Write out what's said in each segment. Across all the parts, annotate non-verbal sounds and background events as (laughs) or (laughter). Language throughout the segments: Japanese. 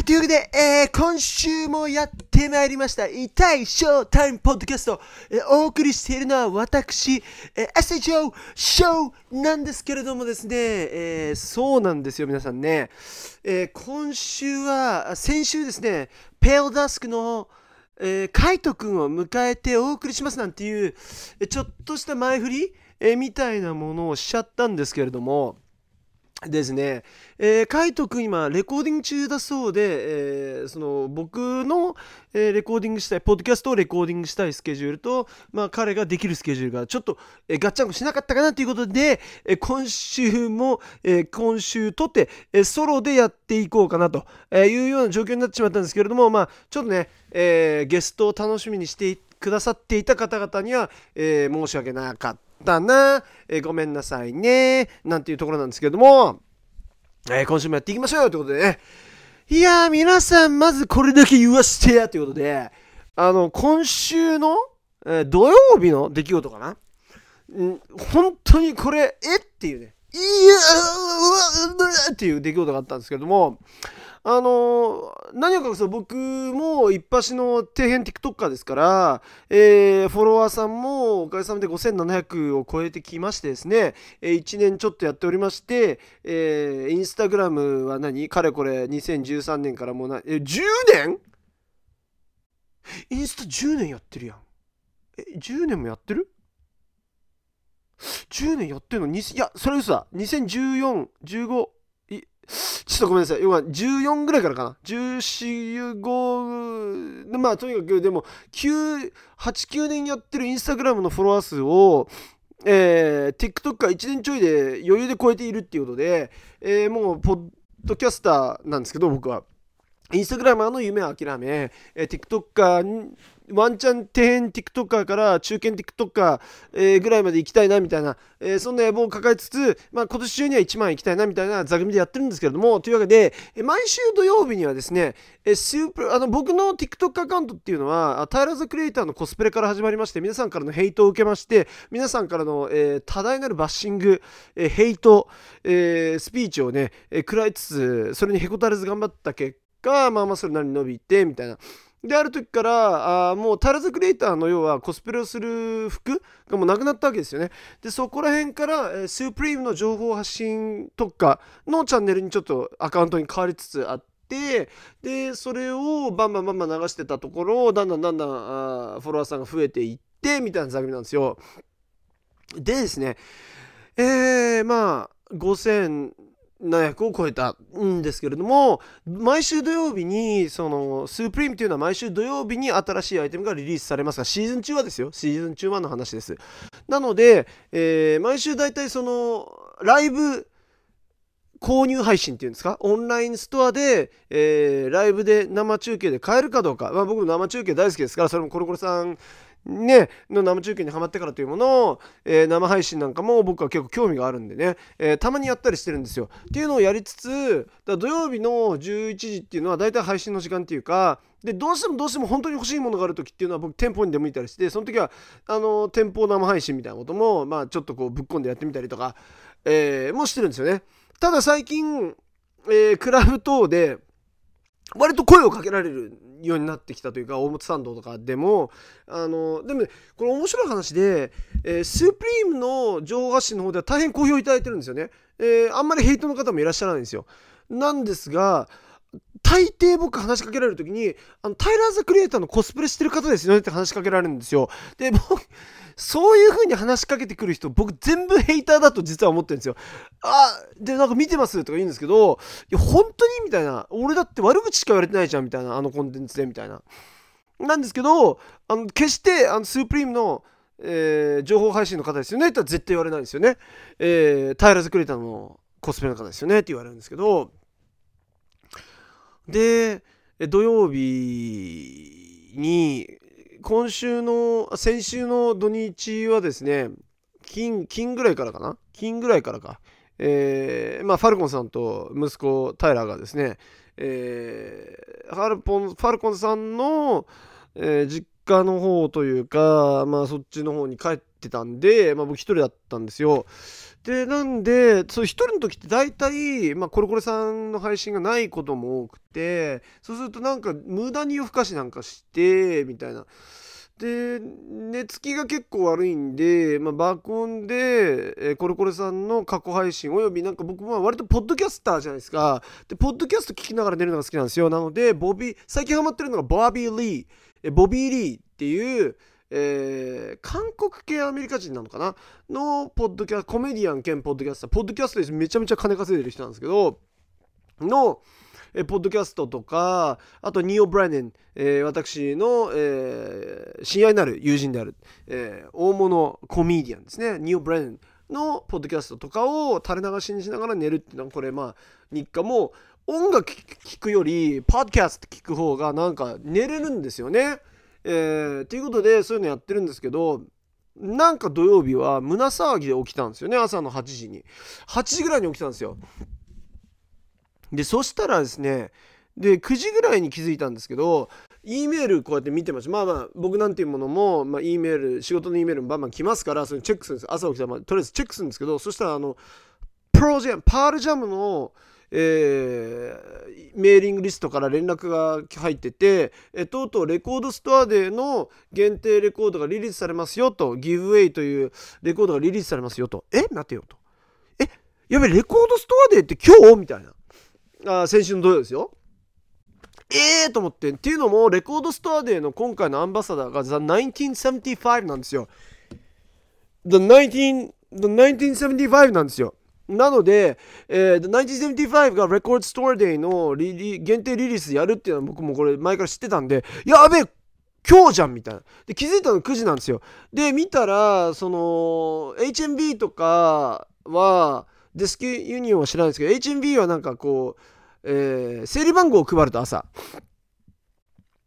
い、というわけで、えー、今週もやってまいりました、痛いショータイムポッドキャスト、えー、お送りしているのは私、えー、SHO ショーなんですけれどもですね、えー、そうなんですよ、皆さんね。えー、今週は、先週ですね、ペールダスクの、えー、カイト君を迎えてお送りしますなんていう、ちょっとした前振り、えー、みたいなものをしちゃったんですけれども、ですね、えー、カイト君今レコーディング中だそうで、えー、その僕の、えー、レコーディングしたいポッドキャストをレコーディングしたいスケジュールと、まあ、彼ができるスケジュールがちょっと、えー、ガッチャンコしなかったかなということで、えー、今週も、えー、今週とって、えー、ソロでやっていこうかなというような状況になってしまったんですけれども、まあ、ちょっとね、えー、ゲストを楽しみにしてくださっていた方々には、えー、申し訳なかった。ったな、えー、ごめんなさいね、なんていうところなんですけども、えー、今週もやっていきましょうよということでね、いやー、皆さん、まずこれだけ言わせてやということで、あの、今週の、えー、土曜日の出来事かな、ん、本当にこれ、えっていうね、いやうわっていう出来事があったんですけども、あの何を隠そう僕も一発の底辺 TikToker ですから、えー、フォロワーさんもおかげさまで5700を超えてきましてですね、えー、1年ちょっとやっておりまして、えー、インスタグラムは何？かれこれ2013年からもうな、えー、10年？インスタ10年やってるやん。え、10年もやってる ?10 年やってるの？いや、それ嘘だ。2014、15、ちょっとごめんなさい。要は14ぐらいからかな。14、5、まあとにかくでも、9、8、9年やってるインスタグラムのフォロワー数を、えー、TikTok が1年ちょいで余裕で超えているっていうことで、えー、もう、ポッドキャスターなんですけど、僕は。インスタグラマーの夢は諦め、えー、TikToker ワンチャン底辺 TikToker から中堅 TikToker、え、ぐらいまで行きたいなみたいな、え、そんな野望を抱えつつ、まあ、今年中には1万行きたいなみたいな座組でやってるんですけれども、というわけで、え毎週土曜日にはですね、えスープあの僕の TikTok アカウントっていうのは、タイラーズ・クリエイターのコスプレから始まりまして、皆さんからのヘイトを受けまして、皆さんからの、えー、多大なるバッシング、えヘイト、えスピーチをね、え食らいつつ、それにへこたれず頑張った結果、まあまあそれなりに伸びて、みたいな。である時からあもうタラズクリエイターの要はコスプレをする服がもうなくなったわけですよねでそこら辺から、えー、スープリームの情報発信特化のチャンネルにちょっとアカウントに変わりつつあってでそれをバンバンバンバン流してたところをだんだんだんだんあフォロワーさんが増えていってみたいな座組なんですよでですねえー、まあ5000 700を超えたんですけれども毎週土曜日にそのスープリームというのは毎週土曜日に新しいアイテムがリリースされますがシーズン中はですよ。シーズン中はの話です。なので、えー、毎週大体そのライブ購入配信っていうんですか？オンラインストアで、えー、ライブで生中継で買えるかどうか、まあ、僕も生中継大好きですからそれもコロコロさんね、の生中継にはまってからというものを、えー、生配信なんかも僕は結構興味があるんでね、えー、たまにやったりしてるんですよ。っていうのをやりつつだ土曜日の11時っていうのは大体配信の時間っていうかでどうしてもどうしても本当に欲しいものがある時っていうのは僕店舗に出向いたりしてその時はあの店舗生配信みたいなことも、まあ、ちょっとこうぶっ込んでやってみたりとか、えー、もしてるんですよね。ただ最近、え、クラブ等で割と声をかけられるようになってきたというか大本参道とかでもあのでも、ね、これ面白い話で、えー、スープリームの情報発信の方では大変好評いただいてるんですよね、えー、あんまりヘイトの方もいらっしゃらないんですよ。なんですが大抵僕話しかけられる時にあのタイラーズ・クリエイターのコスプレしてる方ですよねって話しかけられるんですよ。で僕そういう風に話しかけてくる人僕全部ヘイターだと実は思ってるんですよ。あでなんか見てますとか言うんですけどいや本当にみたいな。俺だって悪口しか言われてないじゃんみたいな。あのコンテンツでみたいな。なんですけどあの決してあのスープリームのえー、情報配信の方ですよねって絶対言われないんですよね。えー、タイラーズ・クリエイターのコスプレの方ですよねって言われるんですけど、で、土曜日に、今週の、先週の土日はですね、金、金ぐらいからかな？金ぐらいからか。えー、まあ、ファルコンさんと息子、タイラーがですね、えー、ファルポン、ファルコンさんの、えー、実家の方というか、まあ、そっちの方に帰ってたんで、まあ、僕一人だったんですよ。でなんでそう一人の時って大体、まあ、コロコロさんの配信がないことも多くてそうするとなんか無駄に夜更かしなんかしてみたいな。で寝つきが結構悪いんで、まあ、爆音で、えー、コロコロさんの過去配信およびなんか僕は割とポッドキャスターじゃないですか。でポッドキャスト聞きながら寝るのが好きなんですよ。なのでボビー最近ハマってるのがボビー・リー、えー、ボビー・リーっていうえー、韓国系アメリカ人なのかな？のポッドキャストコメディアン兼ポッドキャスターポッドキャストでめちゃめちゃ金稼いでる人なんですけどのえポッドキャストとかあとニオ・ブライネン、えー、私の、えー、親愛なる友人である、えー、大物コメディアンですね。ニオ・ブライネンのポッドキャストとかを垂れ流しにしながら寝るっていうのはこれまあ日課も音楽聴くよりパッドキャスト聞く方がなんか寝れるんですよね。えー、ということでそういうのやってるんですけどなんか土曜日は胸騒ぎで起きたんですよね朝の8時に。8時ぐらいに起きたんですよ。でそしたらですねで9時ぐらいに気づいたんですけど E メールこうやって見てましたまあまあ僕なんていうものも、まあ、E メール仕事の E メールもバンバン来ますからそれチェックするんです。朝起きたら、まあ、とりあえずチェックするんですけどそしたらあのプロジェムパールジャムのえー、メーリングリストから連絡が入ってて、えとうとうレコードストアでの限定レコードがリリースされますよと、ギブウェイというレコードがリリースされますよと。え？待てよと。え？やべ、レコードストアデーって今日みたいな。あ先週の土曜ですよ。ええー、と思って。っていうのも、レコードストアデーの今回のアンバサダーが The 1975なんですよ。The, 19, The 1975なんですよ。なので、えー、1975が Record Store Day のリリ限定リリースやるっていうのは僕もこれ前から知ってたんで、やべえ今日じゃんみたいな。で、気づいたの9時なんですよ。で、見たら、その、HMB とかは、デスクユニオンは知らないですけど HMB はなんかこう、えー、整理番号を配ると朝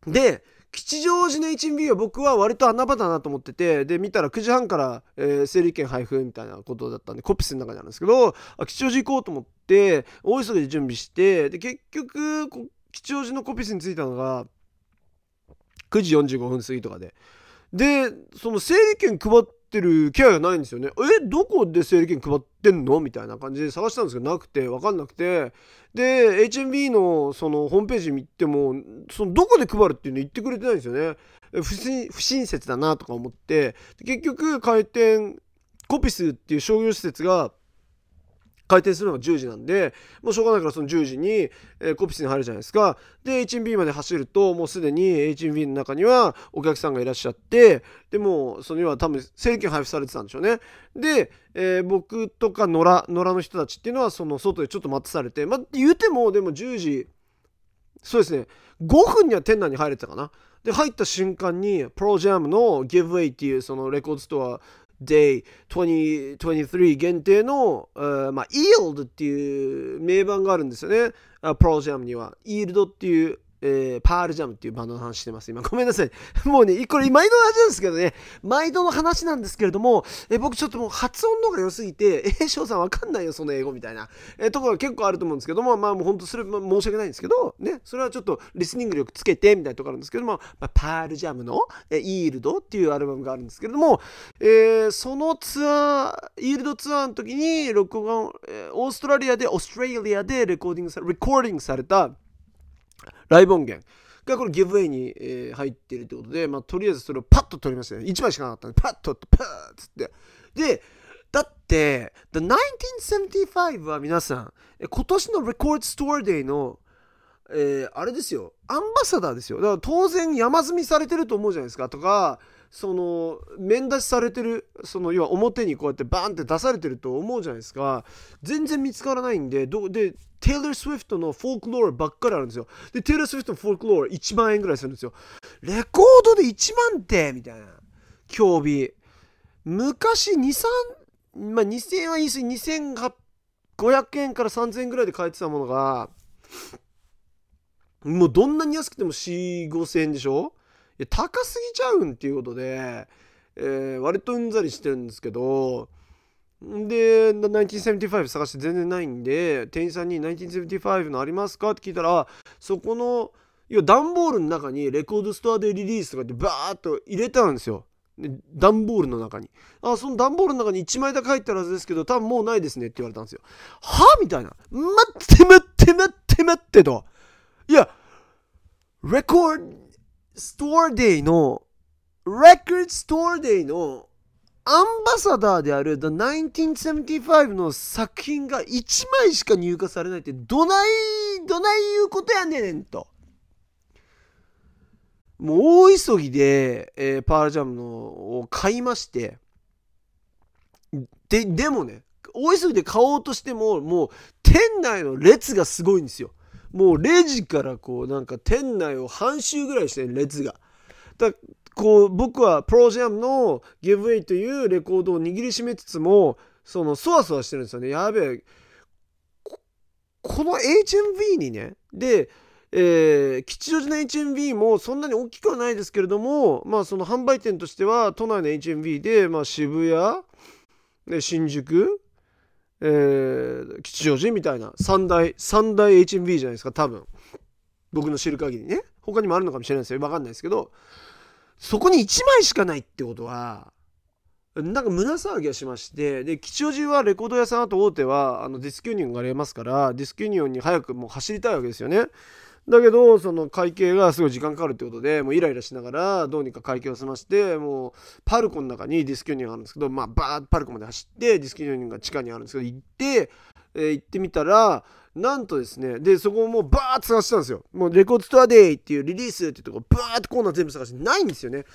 で吉祥寺の HMB は僕は割と穴場だなと思っててで見たら9時半から、えー、整理券配布みたいなことだったんでコピスの中にあるんですけどあ吉祥寺行こうと思って大急ぎで準備してで結局吉祥寺のコピスに着いたのが9時45分過ぎとかで。でその整理券配ってってる気配がないんですよね。えどこで整理券配ってんの？みたいな感じで探したんですけどなくて分かんなくてで HMB のそのホームページ見てもそのどこで配るっていうの言ってくれてないんですよね。不親切だなとか思って結局開店コピスっていう商業施設が開店するのが10時なんでもうしょうがないからその10時に、え、コピスに入るじゃないですか。で H&B まで走るともうすでに H&B の中にはお客さんがいらっしゃってでもその要は多分整理券配布されてたんでしょうね。で、えー、僕とか野良野良の人たちっていうのはその外でちょっと待たされてまあ言うてもでも10時そうですね。5分には店内に入れてたかな。で入った瞬間にプロジャムの Giveaway っていうそのレコードストア Day 2023限定の、uh, まあ、Yield っていう名盤があるんですよね。プロジャムには。Yield っていうえー、パールジャムっていうバンドの話してます。今、ごめんなさい。(laughs) もうね、これ、毎度の話なんですけどね、毎度の話なんですけれども、えー、僕ちょっともう発音の方が良すぎて、(laughs) えー、翔さんわかんないよ、その英語みたいな、えー、ところが結構あると思うんですけども、まあもう本当それ、ま、申し訳ないんですけど、ね、それはちょっとリスニング力つけて、みたいなところあるんですけども、まあ、パールジャムの、えー、イールドっていうアルバムがあるんですけれども、えー、そのツアー、イールドツアーの時に、録音、えー、オーストラリアで、オーストラリアでレコーディングされ、レコーディングされたライブ音源。がこのギブウェイに、えー、入っているということで、まあ、とりあえずそれをパッと取りましたね。1枚しかなかったんで、パッとってパッつって。で、だって、The 1975は皆さん、今年の Record Store Day の、えー、あれですよ、アンバサダーですよ。だから当然山積みされてると思うじゃないですか。とか、その面出しされてるその要は表にこうやってバーンって出されてると思うじゃないですか。全然見つからないんでどでテイラー・スウィフトのフォークロールばっかりあるんですよ。でテイラー・スウィフトのフォークロール1万円ぐらいするんですよ。レコードで1万ってみたいな。競技昔23まあ2000円は言い過ぎ2500円から3000円ぐらいで買えてたものがもうどんなに安くても4 5000円でしょ？や高すぎちゃうんっていうことで、えー、割とうんざりしてるんですけどで1975探して全然ないんで店員さんに1975のありますかって聞いたらそこの要は段ボールの中にレコードストアでリリースとかってバーッと入れたんですよ段ボールの中に。あ、その段ボールの中に1枚だけ入ってるはずですけど、多分もうないですねって言われたんですよ。はみたいな。待って待って待って待ってと。いや、レコードストアデイの、レコードストアデイのアンバサダーである The 1975の作品が1枚しか入荷されないってどない、どないいうことやねんと。もう大急ぎで、えー、パールジャムのを買いまして、で、でもね、大急ぎで買おうとしても、もう店内の列がすごいんですよ。もうレジからこうなんか店内を半周ぐらいしてる列が。だこう僕はプロジャムの Giveaway というレコードを握りしめつつもそのそわそわしてるんですよね。やべえ。この HMV にね。で、えー、吉祥寺の HMV もそんなに大きくはないですけれどもまあその販売店としては都内の HMV で、まあ、渋谷で新宿えー、吉祥寺みたいな。三大三大 HMV じゃないですか多分。僕の知る限りね。他にもあるのかもしれないですよ。分かんないですけど。そこに1枚しかないってことはなんか胸騒ぎはしまして。で吉祥寺はレコード屋さんあと大手はあのディスクユニオンがありますからディスクユニオンに早くもう走りたいわけですよね。だけどその会計がすごい時間かかるってことでもうイライラしながらどうにか会計を済ましてもうパルコの中にディスクユニオンがあるんですけどまあバーッパルコまで走ってディスクユニオンが地下にあるんですけど行って、えー、行ってみたらなんとですね、で、そこをもうバーッと探したんですよ。もうレコードストアデイっていうリリースっていうとこバーッとコーナー全部探してないんですよね。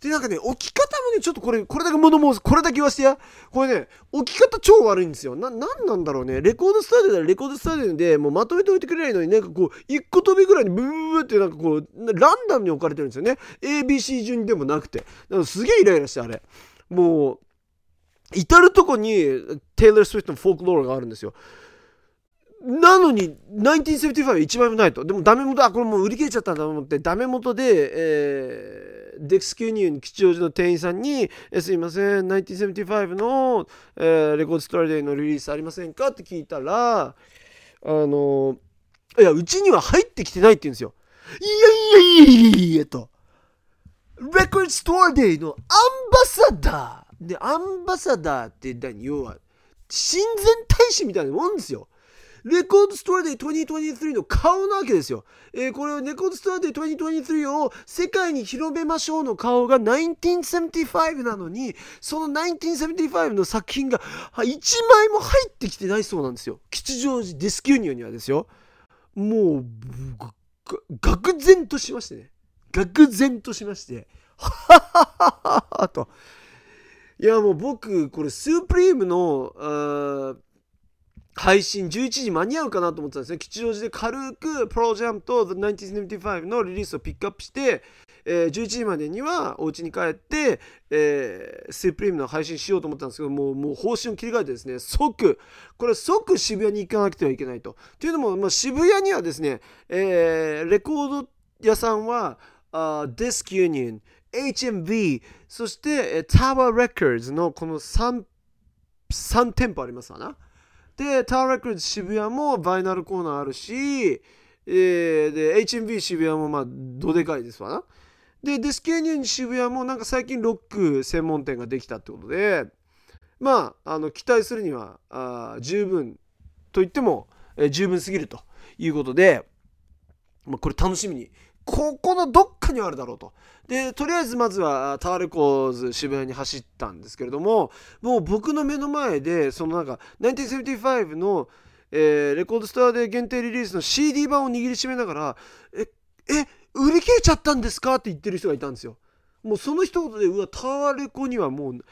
で、なんかね、置き方もね、ちょっとこれ、これだけ物申す、これだけ言わせてや。これね、置き方超悪いんですよ。な、なんなんだろうね。レコードストアデイならレコードストアデイでもうまとめておいてくれないのになんかこう、一個飛びぐらいにブーってなんかこう、ランダムに置かれてるんですよね。ABC 順でもなくて。だかすげえイライラして、あれ。もう、至るとこにテイラー・スウィフトのフォークロアがあるんですよ。なのに、1975は1枚もないと。でもダメ元、あ、これもう売り切れちゃったんだと思って、ダメ元で、えー、デックスキューニオン吉祥寺の店員さんに、えすいません、1975の、えー、レコードストラデーのリリースありませんかって聞いたら、あの、いや、うちには入ってきてないって言うんですよ。いやいやいやいやいやと。レコードストアデーのアンバサダー。で、アンバサダーって何要は、親善大使みたいなもんですよ。レコードストアデー2023の顔なわけですよ。えー、これをレコードストアデー2023を世界に広めましょうの顔が1975なのに、その1975の作品が1枚も入ってきてないそうなんですよ。吉祥寺ディスキューニオにはですよ。もう、愕然としましてね。愕然としまして、はははははと。いやもう僕、これスープリームの、配信11時間に合うかなと思ってたんですね。吉祥寺で軽くプロジャムと The 1975のリリースをピックアップして、えー、11時までにはお家に帰って、えー、スープリームの配信しようと思ったんですけどもうもう方針を切り替えてですね即これ即渋谷に行かなくてはいけないと。というのも、まあ、渋谷にはですね、えー、レコード屋さんはあディスクユニオン HMV そしてタワーレコーズのこの 3, 3店舗ありますわな。で、タワーレコード渋谷もバイナルコーナーあるし、えー、で、HMV 渋谷もまあ、どでかいですわな。で、デスケーニュン渋谷もなんか最近ロック専門店ができたってことで、まあ、あの、期待するには、あ十分と言っても、えー、十分すぎるということで、まあ、これ楽しみにここのどっかにあるだろうと。で、とりあえずまずはタワーレコーズ渋谷に走ったんですけれども、もう僕の目の前で、そのなんか、1975の、えー、レコードストアで限定リリースの CD 版を握りしめながら、え、え、売り切れちゃったんですかって言ってる人がいたんですよ。もうその一言で、うわ、タワーレコにはもう、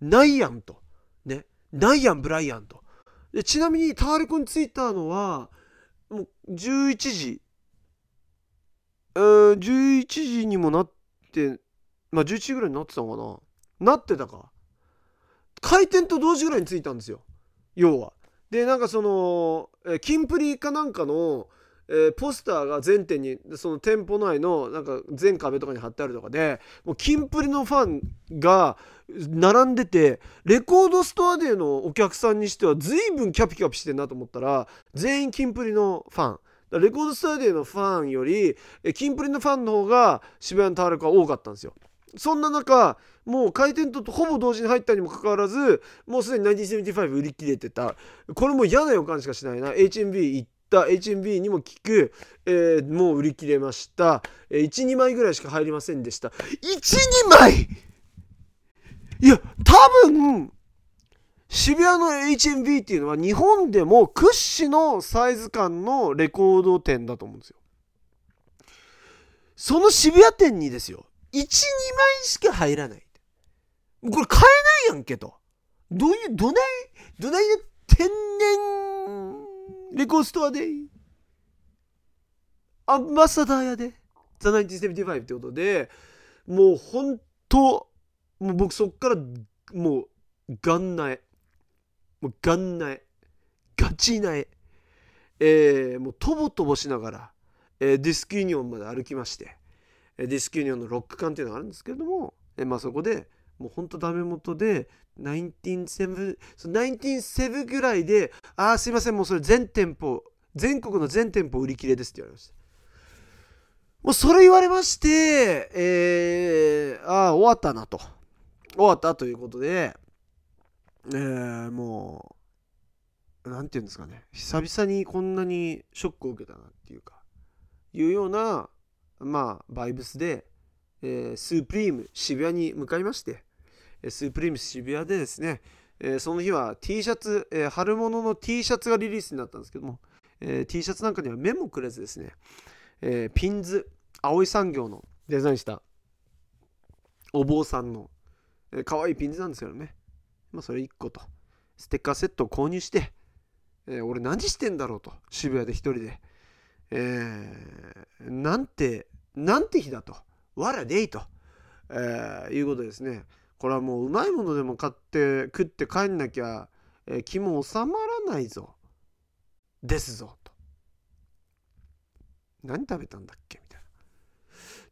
ないやんと。ね。ないやん、ブライアンと。でちなみにタワーレコに着いたのは、もう11時えー、11時にもなって、まあ11時ぐらいになってたのかななってたか。開店と同時ぐらいに着いたんですよ。要は。で、なんかその、えー、キンプリかなんかの、えー、ポスターが全店にその店舗内のなんか全壁とかに貼ってあるとかでもうキンプリのファンが並んでてレコードストアでのお客さんにしては随分キャピキャピしてんなと思ったら全員キンプリのファンレコードスタディのファンよりキンプリのファンの方が渋谷のタワレコは多かったんですよ。そんな中もう開店とほぼ同時に入ったにもかかわらずもうすでに1975売り切れてた。これも嫌な予感しかしないな。HMB 行った。HMB にも効く、えー、もう売り切れました、えー、12枚ぐらいしか入りませんでした。12枚いや多分渋谷の HMV っていうのは日本でも屈指のサイズ感のレコード店だと思うんですよ。その渋谷店にですよ、1、2枚しか入らない。これ買えないやんけと。どういう、どない、どないで天然レコードストアでアンバサダーやで。ザ・1975ってことで、もう本当、もう僕そっからもう元内。もうガン苗ガチ苗えー、もうとぼとぼしながら、えー、ディスクユニオンまで歩きまして、えディスクユニオンのロック館っていうのがあるんですけれども、えー、まあ、そこでもうほんとダメ元で197その197ぐらいで「ああすいませんもうそれ全店舗全国の全店舗売り切れです」って言われました。もうそれ言われましてえー、ああ終わったなと。終わったということでえー、もう、なんていうんですかね、久々にこんなにショックを受けたなっていうか、いうような、まあ、バイブスで、えー、スープリーム渋谷に向かいまして、スープリーム渋谷でですね、えー、その日は T シャツ、えー、春物の T シャツがリリースになったんですけども、えー、T シャツなんかには目もくれずですね、えピンズ、青い産業のデザインしたお坊さんの、えー、可愛いピンズなんですけどね、まあ、それ1個と、ステッカーセットを購入して、えー、俺何してんだろうと、渋谷で一人で。えー、なんて、なんて日だと。わらでいと、えー、いうことですね。これはもううまいものでも買って食って帰んなきゃ、えー、気も収まらないぞ。ですぞ。と。何食べたんだっけみたいな。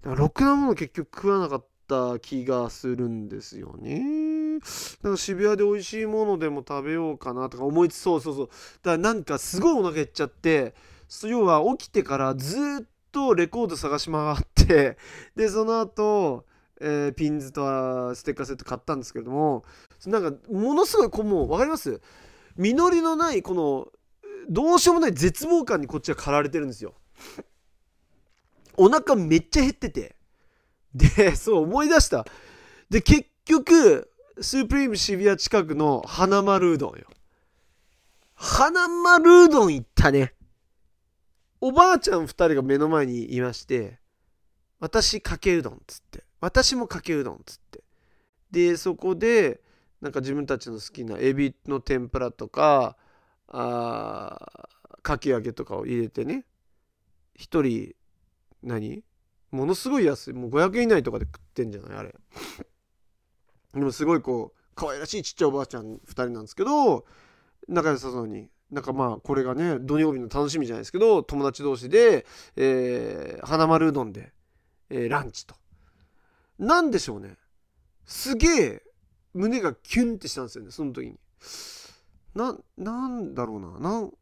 だからろくなもの結局食わなかった気がするんですよね。なんか渋谷で美味しいものでも食べようかなとか思いつそうそうそう。だからなんかすごいお腹減っちゃって要は起きてからずっとレコード探し回ってでその後、えー、ピンズとステッカーセット買ったんですけれどもなんかものすごいこうもう分かります？実りのないこのどうしようもない絶望感にこっちは駆られてるんですよ。お腹めっちゃ減ってて。でそう思い出した。で結局スープリーム渋谷近くの花丸うどんよ。花丸うどん行ったね。おばあちゃん2人が目の前にいまして、私かけうどんっつって、私もかけうどんっつって。で、そこで、なんか自分たちの好きなエビの天ぷらとか、あかき揚げとかを入れてね、1人、何？ものすごい安い。もう500円以内とかで食ってんじゃない？あれ。でもすごいこう可愛らしいちっちゃいおばあちゃん2人なんですけど仲良さそうになんかまあこれがね土曜日の楽しみじゃないですけど友達同士で、えー、花丸うどんで、えー、ランチと。なんでしょうねすげえ胸がキュンってしたんですよねその時に。ななんだろうななん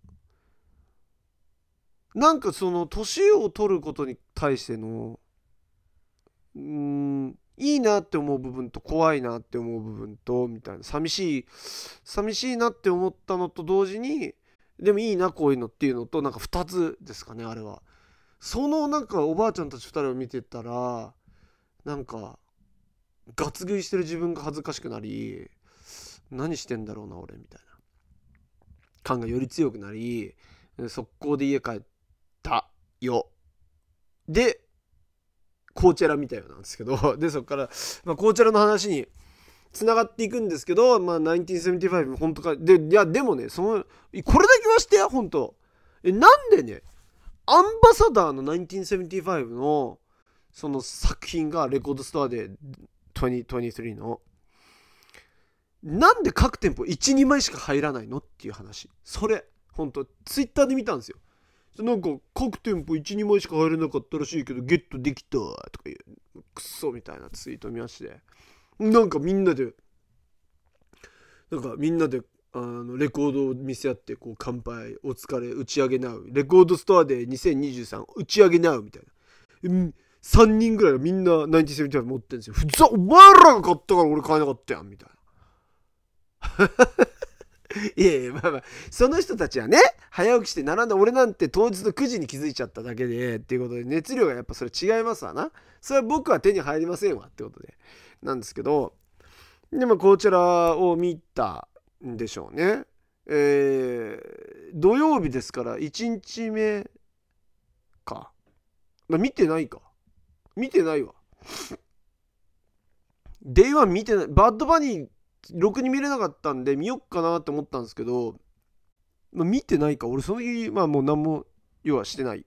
なんかその年を取ることに対してのうんいいなって思う部分と怖いなって思う部分とみたいな。寂しい寂しいなって思ったのと同時にでもいいなこういうのっていうのとなんか2つですかねあれは。そのなんかおばあちゃんたち2人を見てたらなんかガツ食いしてる自分が恥ずかしくなり何してんだろうな俺みたいな。感がより強くなり速攻で家帰ったよ。でコーチェラ見たよなんですけど (laughs) でそこから、まあ、コーチェラの話につながっていくんですけど、まあ、1975本当かでいやでもねそのこれだけはしてや本当。えなんでねアンバサダーの1975のその作品がレコードストアで2023の。なんで各店舗12枚しか入らないのっていう話。それ本当ツイッターで見たんですよ。なんか各店舗12枚しか入れなかったらしいけどゲットできたとかいうクソみたいなツイート見ましてなんかみんなでなんかみんなであのレコードを見せ合ってこう乾杯お疲れ打ち上げなうレコードストアで2023打ち上げなうみたいな3人ぐらいがみんな97持ってるんですよ。ふざ、お前らが買ったから俺買えなかったやん、みたいな。いやいや、まあまあ、その人たちはね、早起きして並んだ俺なんて当日の9時に気づいちゃっただけで、っていうことで、熱量がやっぱそれ違いますわな。それは僕は手に入りませんわ、ってことで。なんですけど、でもコーチェラを見たんでしょうね。えー、土曜日ですから1日目か。まあ、見てないか。見てないわ。 Day One 見てない。バッドバニー、ろくに見れなかったんで見よっかなって思ったんですけど、まあ、見てないか。俺その日、まあもう何も、要はしてない。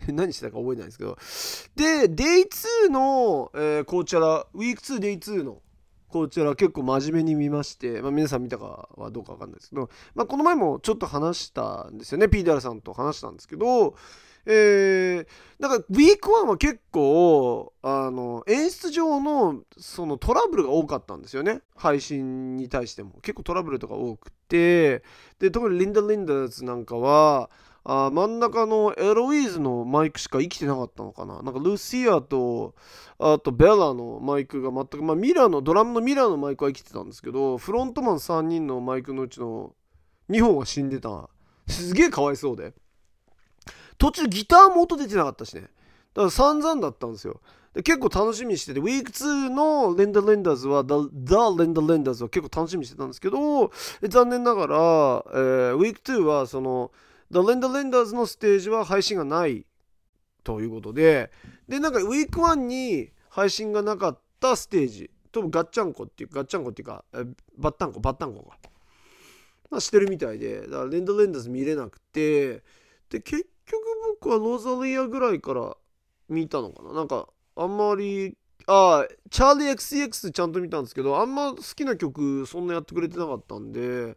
(laughs) 何してたか覚えてないですけど。で、デイ2の、えー、こちら、ウィーク2、デイ2のこちら結構真面目に見まして、まあ、皆さん見たかはどうかわかんないですけど、まあ、この前もちょっと話したんですよね。ピーダーさんと話したんですけど、えー、なんかウィーク1は結構あの演出上のそのトラブルが多かったんですよね。配信に対しても。結構トラブルとか多くて。で特にリンダ・リンダーズなんかはあ真ん中のエロイーズのマイクしか生きてなかったのかな。なんかルシアとあとベラのマイクが全くまあミラーのドラムのミラーのマイクは生きてたんですけどフロントマン3人のマイクのうちの2本は死んでた。すげえかわいそうで。途中ギターも音出てなかったしね。だから散々だったんですよ。で結構楽しみにしてて、 Week 2のリンダリンダズは、The, The レンダーレンダーズは結構楽しみにしてたんですけど、残念ながら、えー、 Week 2はその、The Linda Lindas のステージは配信がないということで、で、なんか Week 1に配信がなかったステージ、多分ガッチャンコっていう、ガッチャンコっていうか、えバッタンコ、バッタンコが、ま、してるみたいで、だからレンダーレンダーズ見れなくて、で、結局僕はロザリアぐらいから見たのかな？なんか、あんまり、ああ、チャーリー XCX ちゃんと見たんですけど、あんま好きな曲そんなやってくれてなかったんで、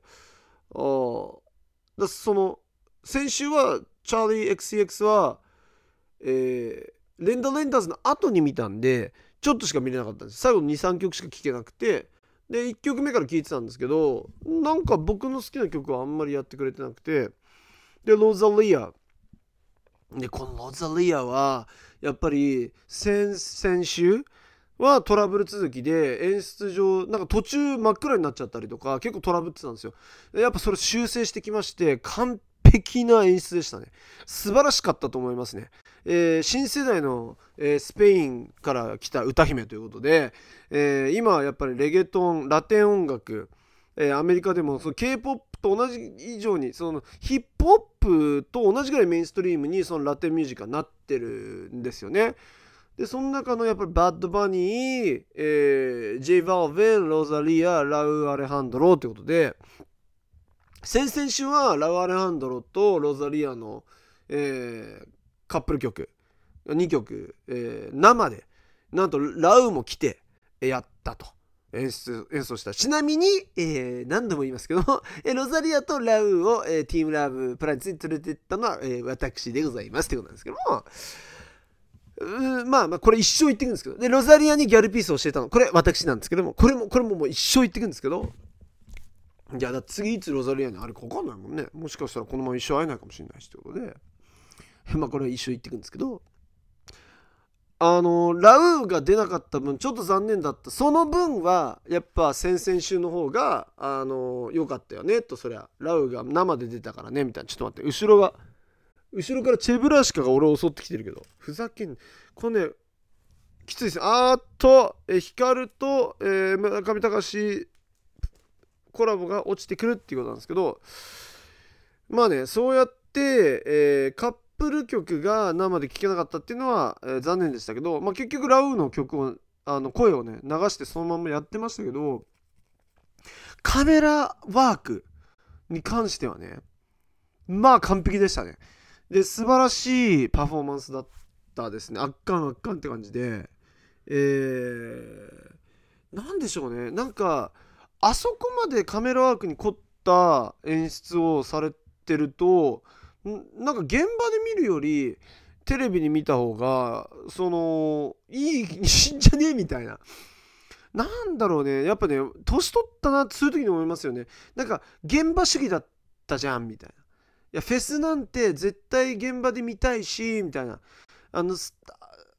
ああ、だその、先週はチャーリー XCX は、えー、レンダーレンダーズの後に見たんでちょっとしか見れなかったんです。最後23曲しか聴けなくてで1曲目から聴いてたんですけどなんか僕の好きな曲はあんまりやってくれてなくてでロザリア。でこのロザリアはやっぱり先々週はトラブル続きで演出上なんか途中真っ暗になっちゃったりとか結構トラブってたんですよやっぱそれ修正してきまして完璧な演出でしたね。素晴らしかったと思いますね。えー、新世代の、えー、スペインから来た歌姫ということで、えー、今やっぱりレゲトン、ラテン音楽、えアメリカでもその K-POP と同じ以上にそのヒップホップと同じぐらいメインストリームにそのラテンミュージックがなってるんですよね。で、その中のやっぱりバッドバニー、えー、ジェイ・バーベル、ロザリア、ラウ・アレハンドロということで、先々週はラウ・アレハンドロとロザリアの、えー、カップル曲2曲、えー、生でなんとラウも来てやったと演出演奏した。ちなみに、えー、何度も言いますけど (laughs) えロザリアとラウを、えー、ティームラブプランツに連れてったのは、えー、私でございますということなんですけどもうまあまあこれ一生言ってくんですけど。でロザリアにギャルピースを教えたの。これ私なんですけどもこれもこれももう一生言ってくんですけど。いやだ次いつロザリアにあるか分かんないもんね。もしかしたらこのまま一生会えないかもしれないしということで。まあこれは一生言ってくんですけど。あのラウーが出なかった分ちょっと残念だった。その分はやっぱ先々週の方があの良かったよねとそりゃ。ラウーが生で出たからね。みたいな。ちょっと待って後ろが後ろからチェブラシカが俺を襲ってきてるけど。ふざけんこれねきついです。あーっとえ光と、えー、村上隆コラボが落ちてくるっていうことなんですけど。まあねそうやって、えー、カップル曲が生で聴けなかったっていうのは、えー、残念でしたけど、まあ、結局ラウーの曲をあの声をね流してそのままやってましたけどカメラワークに関してはねまあ完璧でしたね。で素晴らしいパフォーマンスだったですね。圧巻圧巻って感じで。えー、なんでしょうね。なんかあそこまでカメラワークに凝った演出をされてるとなんか現場で見るよりテレビに見た方がそのいい死んじゃねえみたいな。なんだろうね。やっぱね年取ったなってそういう時に思いますよね。なんか現場主義だったじゃんみたいな。いやフェスなんて絶対現場で見たいしみたいな。あの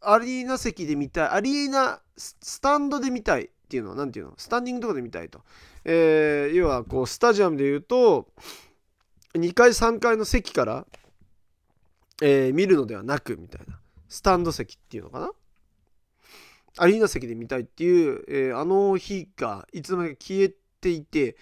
アリーナ席で見たい。アリーナスタンドで見たいっていうのは何ていうの？スタンディングとかで見たいと、えー、要はこうスタジアムで言うと2階3階の席から、えー、見るのではなくみたいな。スタンド席っていうのかな？アリーナ席で見たいっていう、えー、あの日がいつの間にか消えていて、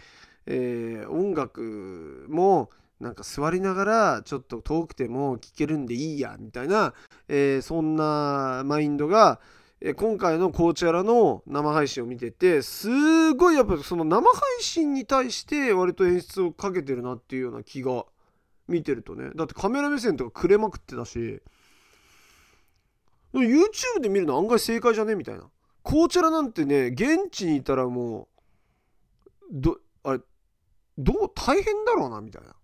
えー、音楽もなんか座りながらちょっと遠くても聴けるんでいいやみたいな、えー、そんなマインドが、え今回のコーチャラの生配信を見ててすごいやっぱその生配信に対して割と演出をかけてるなっていうような気が見てるとね。だってカメラ目線とかくれまくってたし。YouTube で見るの案外正解じゃねみたいな。コーチャラなんてね現地にいたらもうどあれどう大変だろうなみたいな。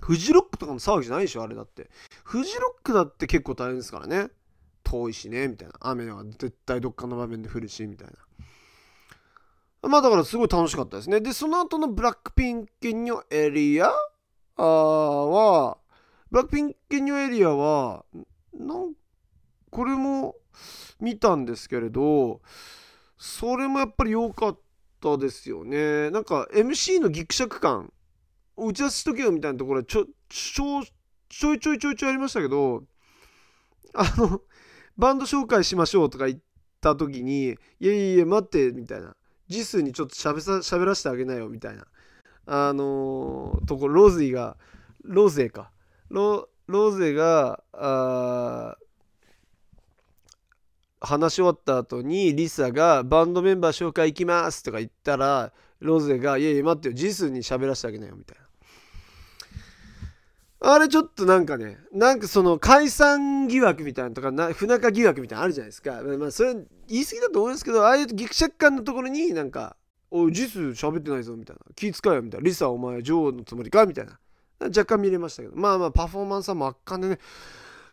フジロックとかの騒ぎじゃないでしょあれだって。フジロックだって結構大変ですからね。遠いしねみたいな。雨が絶対どっかの場面で降るしみたいな。まあだからすごい楽しかったですね。でその後のブラックピンクニョエリア？はブラックピンクニョエリアはなんこれも見たんですけれどそれもやっぱり良かったですよね。なんか MC のギクシャク感打ち合わせしとけよみたいなところちょちょちょいちょいちょいちょいありましたけどあのバンド紹介しましょうとか言った時に「いやいや待って」みたいな「ジスにちょっとしゃべさ喋らせてあげなよ」みたいな。あのー、ところローズイがローゼか。ロローゼがあ話し終わった後にリサが「バンドメンバー紹介行きます」とか言ったらローゼが「いやいや待ってよジスに喋らせてあげなよ」みたいな。あれちょっとなんかね、なんかその解散疑惑みたいなとか、な不仲疑惑みたいなのあるじゃないですか。まあ、それ言い過ぎだと思うんですけど、ああいうギクシャク感のところになんか、おい、ジス喋ってないぞみたいな。気使えよみたいな。リサお前女王のつもりかみたいな。若干見れましたけど。まあまあパフォーマンスは真っ赤でね。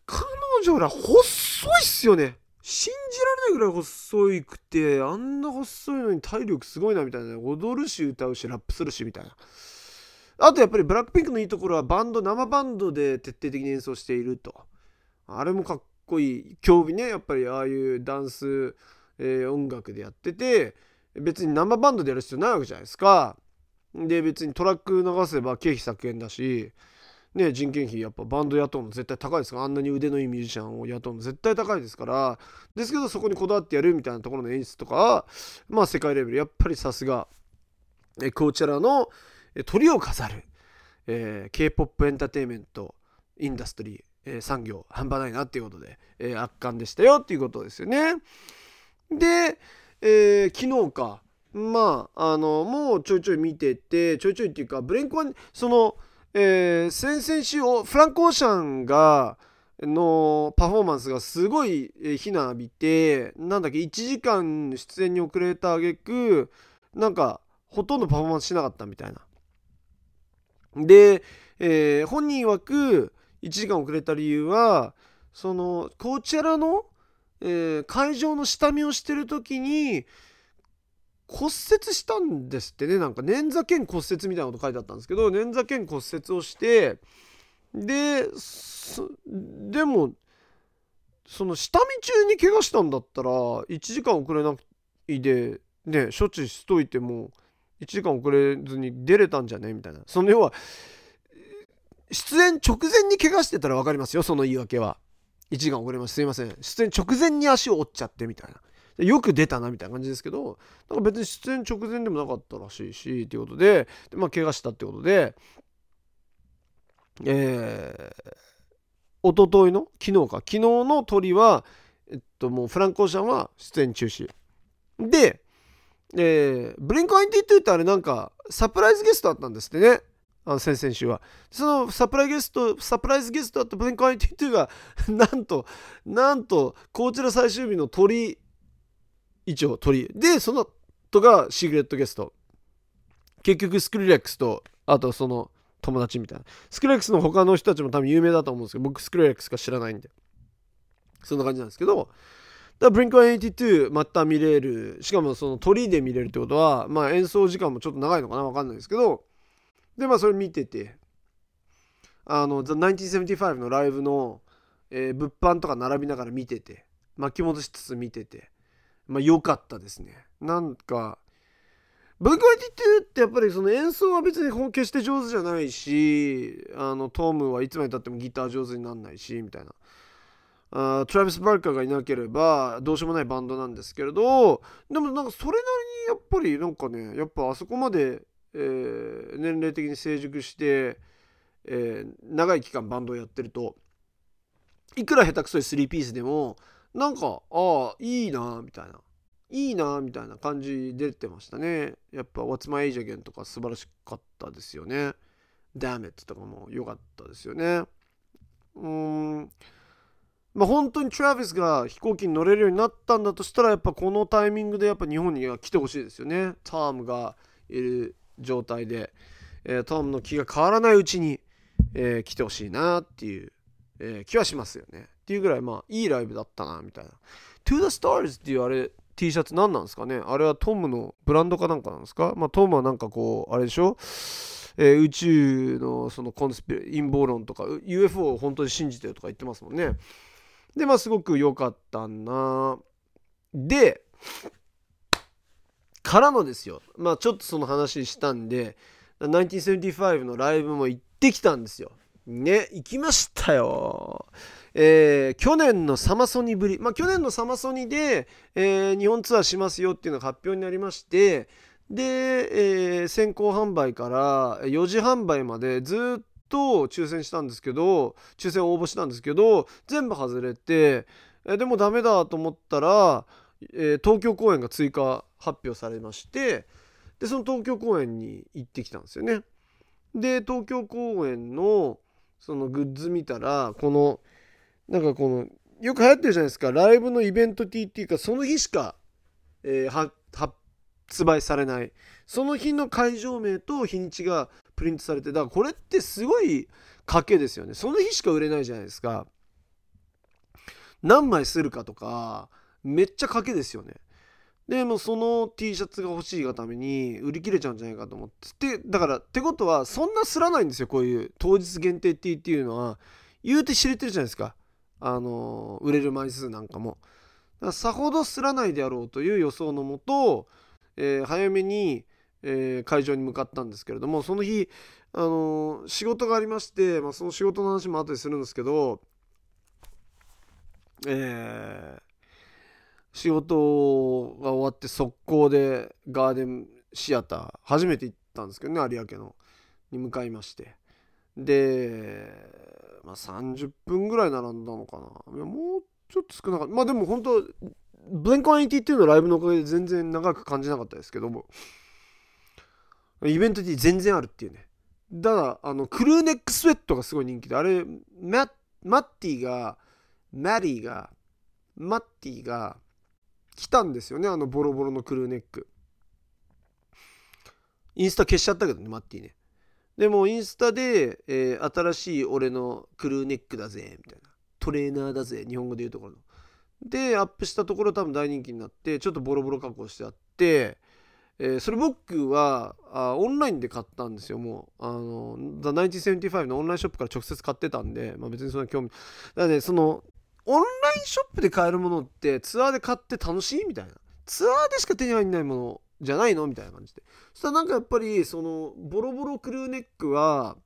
彼女ら細いっすよね。信じられないぐらい細いくて、あんな細いのに体力すごいなみたいな。踊るし歌うしラップするしみたいな。あとやっぱりブラックピンクのいいところはバンド生バンドで徹底的に演奏していると。あれもかっこいい。興味ねやっぱりああいうダンス、えー、音楽でやってて別に生バンドでやる必要ないわけじゃないですか。で別にトラック流せば経費削減だしね、人件費やっぱバンド雇うの絶対高いですから。あんなに腕のいいミュージシャンを雇うの絶対高いですから。ですけどそこにこだわってやるみたいなところの演出とかまあ世界レベル。やっぱりさすがコーチャラの、鳥を飾る、えー、K-POP エンターテインメントインダストリー、えー、産業半端ないなっていうことで、えー、圧巻でしたよっていうことですよね。で、えー、昨日かまああのもうちょいちょい見ててちょいちょいっていうかブレンコはその、えー、先々週フランク・オーシャンがのパフォーマンスがすごい非難浴びてなんだっけ1時間出演に遅れた挙句なんかほとんどパフォーマンスしなかったみたいなで、えー、本人曰く1時間遅れた理由はそのコーチェラの、えー、会場の下見をしてる時に骨折したんですってね。なんか捻挫兼骨折みたいなこと書いてあったんですけど捻挫兼骨折をしてででもその下見中に怪我したんだったら1時間遅れなくいでね処置しといても1時間遅れずに出れたんじゃね？みたいな。その要は出演直前に怪我してたら分かりますよその言い訳は。1時間遅れますすいません。出演直前に足を折っちゃってみたいな。よく出たなみたいな感じですけどなんか別に出演直前でもなかったらしいしっていうことででまあ怪我したってことでえー、おとといの昨日か。昨日の鳥はえっともうフランコーシャンは出演中止。でえー、ブリンク92ってあれなんかサプライズゲストだったんですってね。あの先々週は。そのサプライズゲスト、サプライズゲストだったブリンク92が、(laughs) なんと、なんと、こちら最終日の鳥、一応鳥。で、そのとがシークレットゲスト。結局スクリレックスと、あとその友達みたいな。スクリレックスの他の人たちも多分有名だと思うんですけど、僕スクリレックスか知らないんで。そんな感じなんですけど、だから Blink-182 また見れる。しかもその鳥で見れるってことはまあ演奏時間もちょっと長いのかなわかんないですけどでまあそれ見ててあの The 1975のライブの、えー、物販とか並びながら見てて巻き戻しつつ見ててまあ良かったですね。なんかブンクワイティってやっぱりその演奏は別に決して上手じゃないしあのトムはいつまでたってもギター上手になんないしみたいな。あトラビス・バーカーがいなければどうしようもないバンドなんですけれどでもなんかそれなりにやっぱりなんかねやっぱあそこまで、えー、年齢的に成熟して、えー、長い期間バンドをやってるといくら下手くそい3ピースでもなんかああいいなみたいないいなみたいな感じ出てましたね。やっぱ「What's My Age Again」とか素晴らしかったですよね「Damn It」とかも良かったですよね。うん。まあ本当にトラビスが飛行機に乗れるようになったんだとしたらやっぱこのタイミングでやっぱ日本には来てほしいですよね。トムがいる状態で、えー、トムの気が変わらないうちに、えー、来てほしいなっていう、えー、気はしますよね。っていうぐらいまあいいライブだったなみたいな。To the Stars っていうあれ T シャツ何なんですかね？あれはトムのブランドかなんかなんですか？まあトムはなんかこうあれでしょ？えー、宇宙のそのコンスピ陰謀論とか UFO を本当に信じてるとか言ってますもんね。でまあすごく良かったな。でからのですよ。まあちょっとその話したんで1975のライブも行ってきたんですよ。ね行きましたよ。えー、去年のサマソニぶり、まあ、去年のサマソニで、えー、日本ツアーしますよっていうのが発表になりましてで、えー、先行販売から4時販売までずっとと抽選したんですけど抽選応募したんですけど全部外れて、えでもダメだと思ったら、え東京公演が追加発表されましてでその東京公演に行ってきたんですよね。で東京公演のそのグッズ見たらこの「なんかこのよく流行ってるじゃないですかライブのイベント T っていうかその日しか、えー、発売されない。その日の会場名と日にちがプリントされてだからこれってすごい賭けですよね。その日しか売れないじゃないですか。何枚するかとかめっちゃ賭けですよね。でもその T シャツが欲しいがために売り切れちゃうんじゃないかと思って。だからってことはそんなすらないんですよ。こういう当日限定 T っていうのは。言うて知れてるじゃないですか。あの売れる枚数なんかも。だからさほどすらないであろうという予想のもと、えー、早めに、えー、会場に向かったんですけれどもその日、あの仕事がありまして、まあ、その仕事の話も後でするんですけど、えー、仕事が終わって速攻でガーデンシアター初めて行ったんですけどね有明のに向かいまして。でまあ、30分ぐらい並んだのかな。いやもうちょっと少なかった。まあでも本当ブレンコン IT っていうのライブのおかげで全然長く感じなかったですけども。イベント T 全然あるっていうね。ただあのクルーネックスウェットがすごい人気であれママッティがマリーがマッティが来たんですよねあのボロボロのクルーネック。インスタ消しちゃったけどねマッティね。でもインスタで、えー、新しい俺のクルーネックだぜみたいな。トレーナーだぜ日本語で言うところの。でアップしたところ多分大人気になってちょっとボロボロ加工してあって、えー、それ僕はあオンラインで買ったんですよもう。あの The1975 のオンラインショップから直接買ってたんで、まあ、別にそんな興味だからねそのオンラインショップで買えるものってツアーで買って楽しいみたいな。ツアーでしか手に入んないものじゃないのみたいな感じで。そしたらなんかやっぱりそのボロボロクルーネックは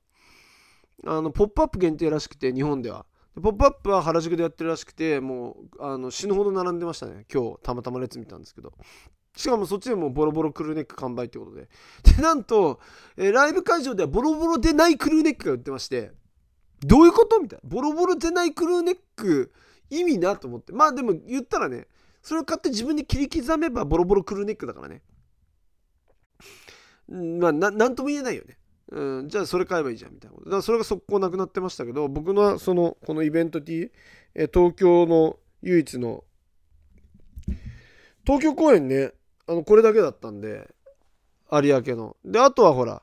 あのポップアップ限定らしくて日本では。ポップアップは原宿でやってるらしくてもうあの死ぬほど並んでましたね。今日たまたま列見たんですけど。しかもそっちでもボロボロクルーネック完売ってことで。でなんと、えー、ライブ会場ではボロボロでないクルーネックが売ってましてどういうことみたいな。ボロボロでないクルーネック意味なと思って。まあでも言ったらねそれを買って自分で切り刻めばボロボロクルーネックだからね。まあな何とも言えないよね。うん、じゃあそれ買えばいいじゃんみたいなこと。だからそれが速攻なくなってましたけど僕のそのこのイベント T え東京の唯一の東京公演ねあのこれだけだったんで有明の。であとはほら、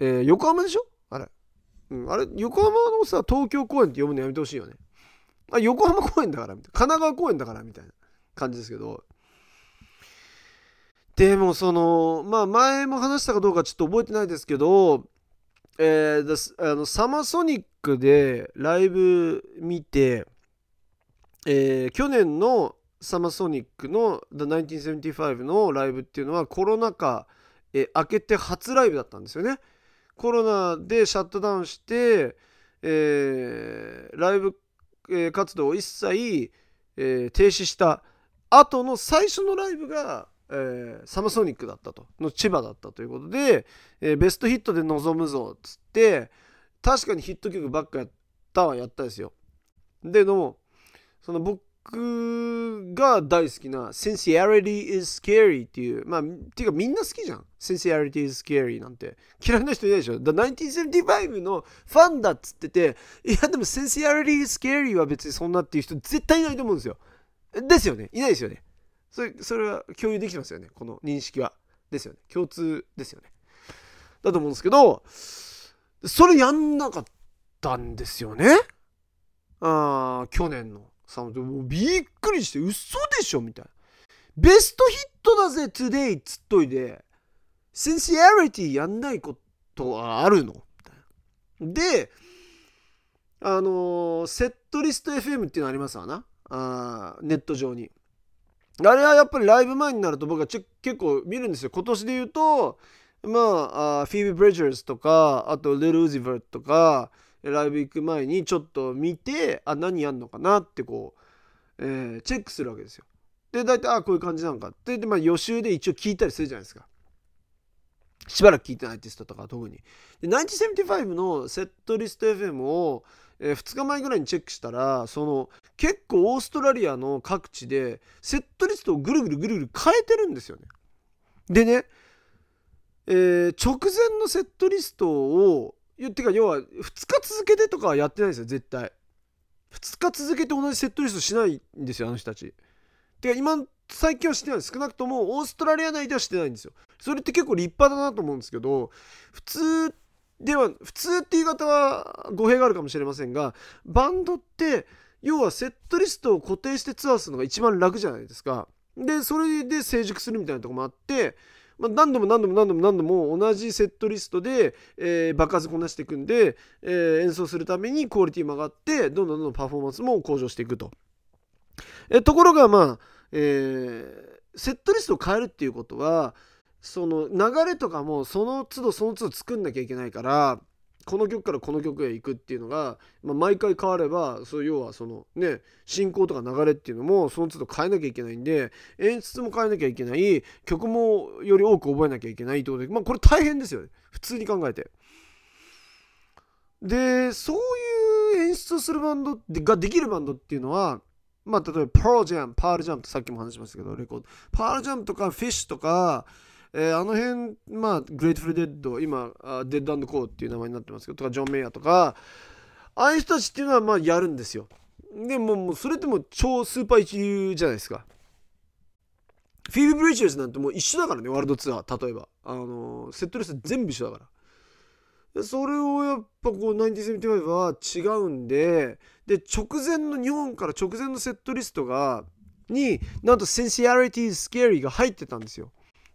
えー、横浜でしょ？あれ、うん、あれ横浜のさ東京公演って読むのやめてほしいよね。あ横浜公演だからみたいな。神奈川公演だからみたいな感じですけど。でもそのまあ前も話したかどうかちょっと覚えてないですけど、えー、あのサマソニックでライブ見てえー去年のサマソニックの The 1975のライブっていうのはコロナ禍、えー明けて初ライブだったんですよね。コロナでシャットダウンして、えーライブ、えー活動を一切、えー停止した後の最初のライブが、えーサマソニックだったとの千葉だったということで、えーベストヒットで臨むぞっつって確かにヒット曲ばっかやったはやったですよ。でのその僕が大好きな Sincerity is Scary っていうまあっていうかみんな好きじゃん。Sincerity is Scary なんて。嫌いな人いないでしょ？The 1975のファンだっつってていやでも Sincerity is Scary は別にそんなっていう人絶対いないと思うんですよ。ですよね。いないですよね。それそれは共有できてますよね。この認識は。ですよね。共通ですよね。だと思うんですけどそれやんなかったんですよね。あー去年のサウンドもうびっくりして嘘でしょみたいな。ベストヒットだぜ today つっといて sincerity やんないことはあるの？であのーセットリスト FM っていうのありますわな。あネット上に。あれはやっぱりライブ前になると僕は結構見るんですよ。今年で言うとまああフィービー・ブリッジャーズとかあとリル・ウジヴァートとかライブ行く前にちょっと見てあ何やんのかなってこう、えーチェックするわけですよ。で大体あこういう感じなのかってで、まあ、予習で一応聞いたりするじゃないですか。しばらく聞いてないアーティストとか特に。で1975のセットリスト FM を、え2日前ぐらいにチェックしたらその結構オーストラリアの各地でセットリストをぐるぐるぐるぐる変えてるんですよね。でね、えー直前のセットリストをいやてか要は2日続けてとかはやってないですよ絶対。2日続けて同じセットリストしないんですよあの人たち。てか今最近はしてない。少なくともオーストラリア内ではしてないんですよ。それって結構立派だなと思うんですけど普通では普通って言い方は語弊があるかもしれませんがバンドって要はセットリストを固定してツアーするのが一番楽じゃないですかでそれで成熟するみたいなとこもあってまあ、何度も何度も何度も何度も同じセットリストで、えー爆発こなしていくんで、えー演奏するためにクオリティも上がってどんどんどんどんパフォーマンスも向上していくと。えところがまあ、えーセットリストを変えるっていうことはその流れとかもその都度その都度作んなきゃいけないからこの曲からこの曲へ行くっていうのが、まあ、毎回変わればそう要はそのね進行とか流れっていうのもその都度変えなきゃいけないんで演出も変えなきゃいけない曲もより多く覚えなきゃいけないってことでまあこれ大変ですよね普通に考えて。でそういう演出するバンドができるバンドっていうのはまあ例えばパールジャムパールジャムってさっきも話しましたけどレコードパールジャムとかフィッシュとかえーあの辺、まあ、グレイトフル・デッド、今、あデッド&コーっていう名前になってますけど、とか、ジョン・メイヤーとか、ああいう人たちっていうのは、まあ、やるんですよ。でも、もうそれってもう超スーパー一流じゃないですか。フィービー・ブリッジャーズなんてもう一緒だからね、ワールドツアー、例えば。あのセットリスト全部一緒だから。でそれをやっぱこう、1975は違うんで、で、直前の、日本から直前のセットリストが、になんと Sincerity is Scary が入ってたんですよ。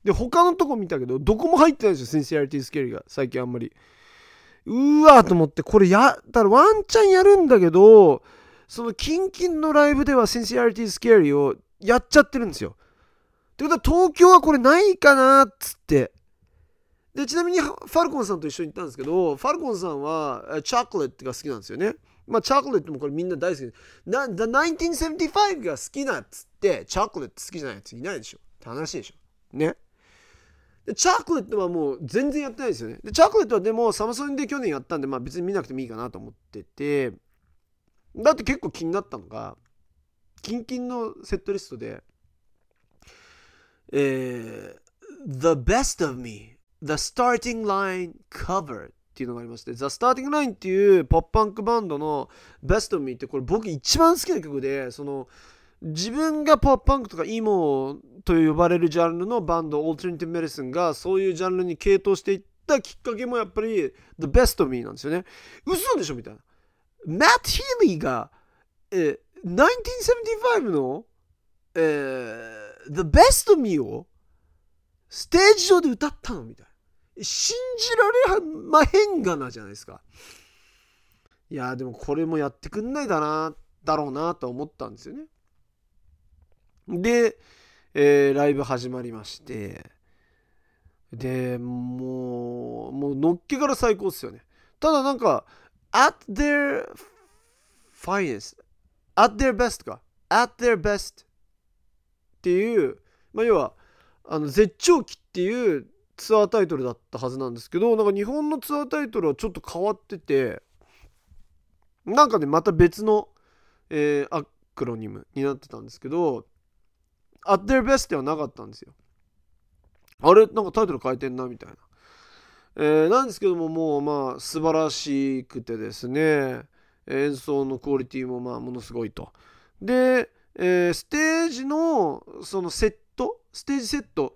で他のとこ見たけどどこも入ってないんですよ Sincerity is Scary が最近あんまり。うわーと思ってこれやったらワンチャンやるんだけどそのキンキンのライブでは Sincerity is Scary をやっちゃってるんですよ。ってことは東京はこれないかなっつって。でちなみにファルコンさんと一緒に行ったんですけどファルコンさんはチョコレートが好きなんですよね。まあチョコレートもこれみんな大好きでな The 1975が好きなっつってチョコレート好きじゃないやついないでしょ。って話でしょ。ね。でチョコレートはもう全然やってないですよね。でチョコレートはでもサマソニで去年やったんで、まあ、別に見なくてもいいかなと思っててだって結構気になったのがキンキンのセットリストでえー The Best of Me The Starting Line Cover っていうのがありまして The Starting Line っていうポップパンクバンドの Best of Me ってこれ僕一番好きな曲でその自分がポップパンクとかエモと呼ばれるジャンルのバンドオルタナティブ・メディスンがそういうジャンルに傾倒していったきっかけもやっぱり The Best of Me なんですよね。嘘でしょみたいな。マット・ヒーリーが、え1975の、えー The Best of Me をステージ上で歌ったのみたいな。信じられまへんがなじゃないですか。いやでもこれもやってくんないだなだろうなと思ったんですよね。で、えー、ライブ始まりまして。でもうもうのっけから最高っすよね。ただなんか at their finest at their best か。at their best っていう、まあ、要はあの絶頂期っていうツアータイトルだったはずなんですけどなんか日本のツアータイトルはちょっと変わっててなんかねまた別の、えー、アクロニムになってたんですけど at their best ではなかったんですよ。あれなんかタイトル変えてんなみたいな、えー、なんですけどももうまあ素晴らしくてですね。演奏のクオリティもまあものすごいと。で、えー、ステージのそのセットステージセット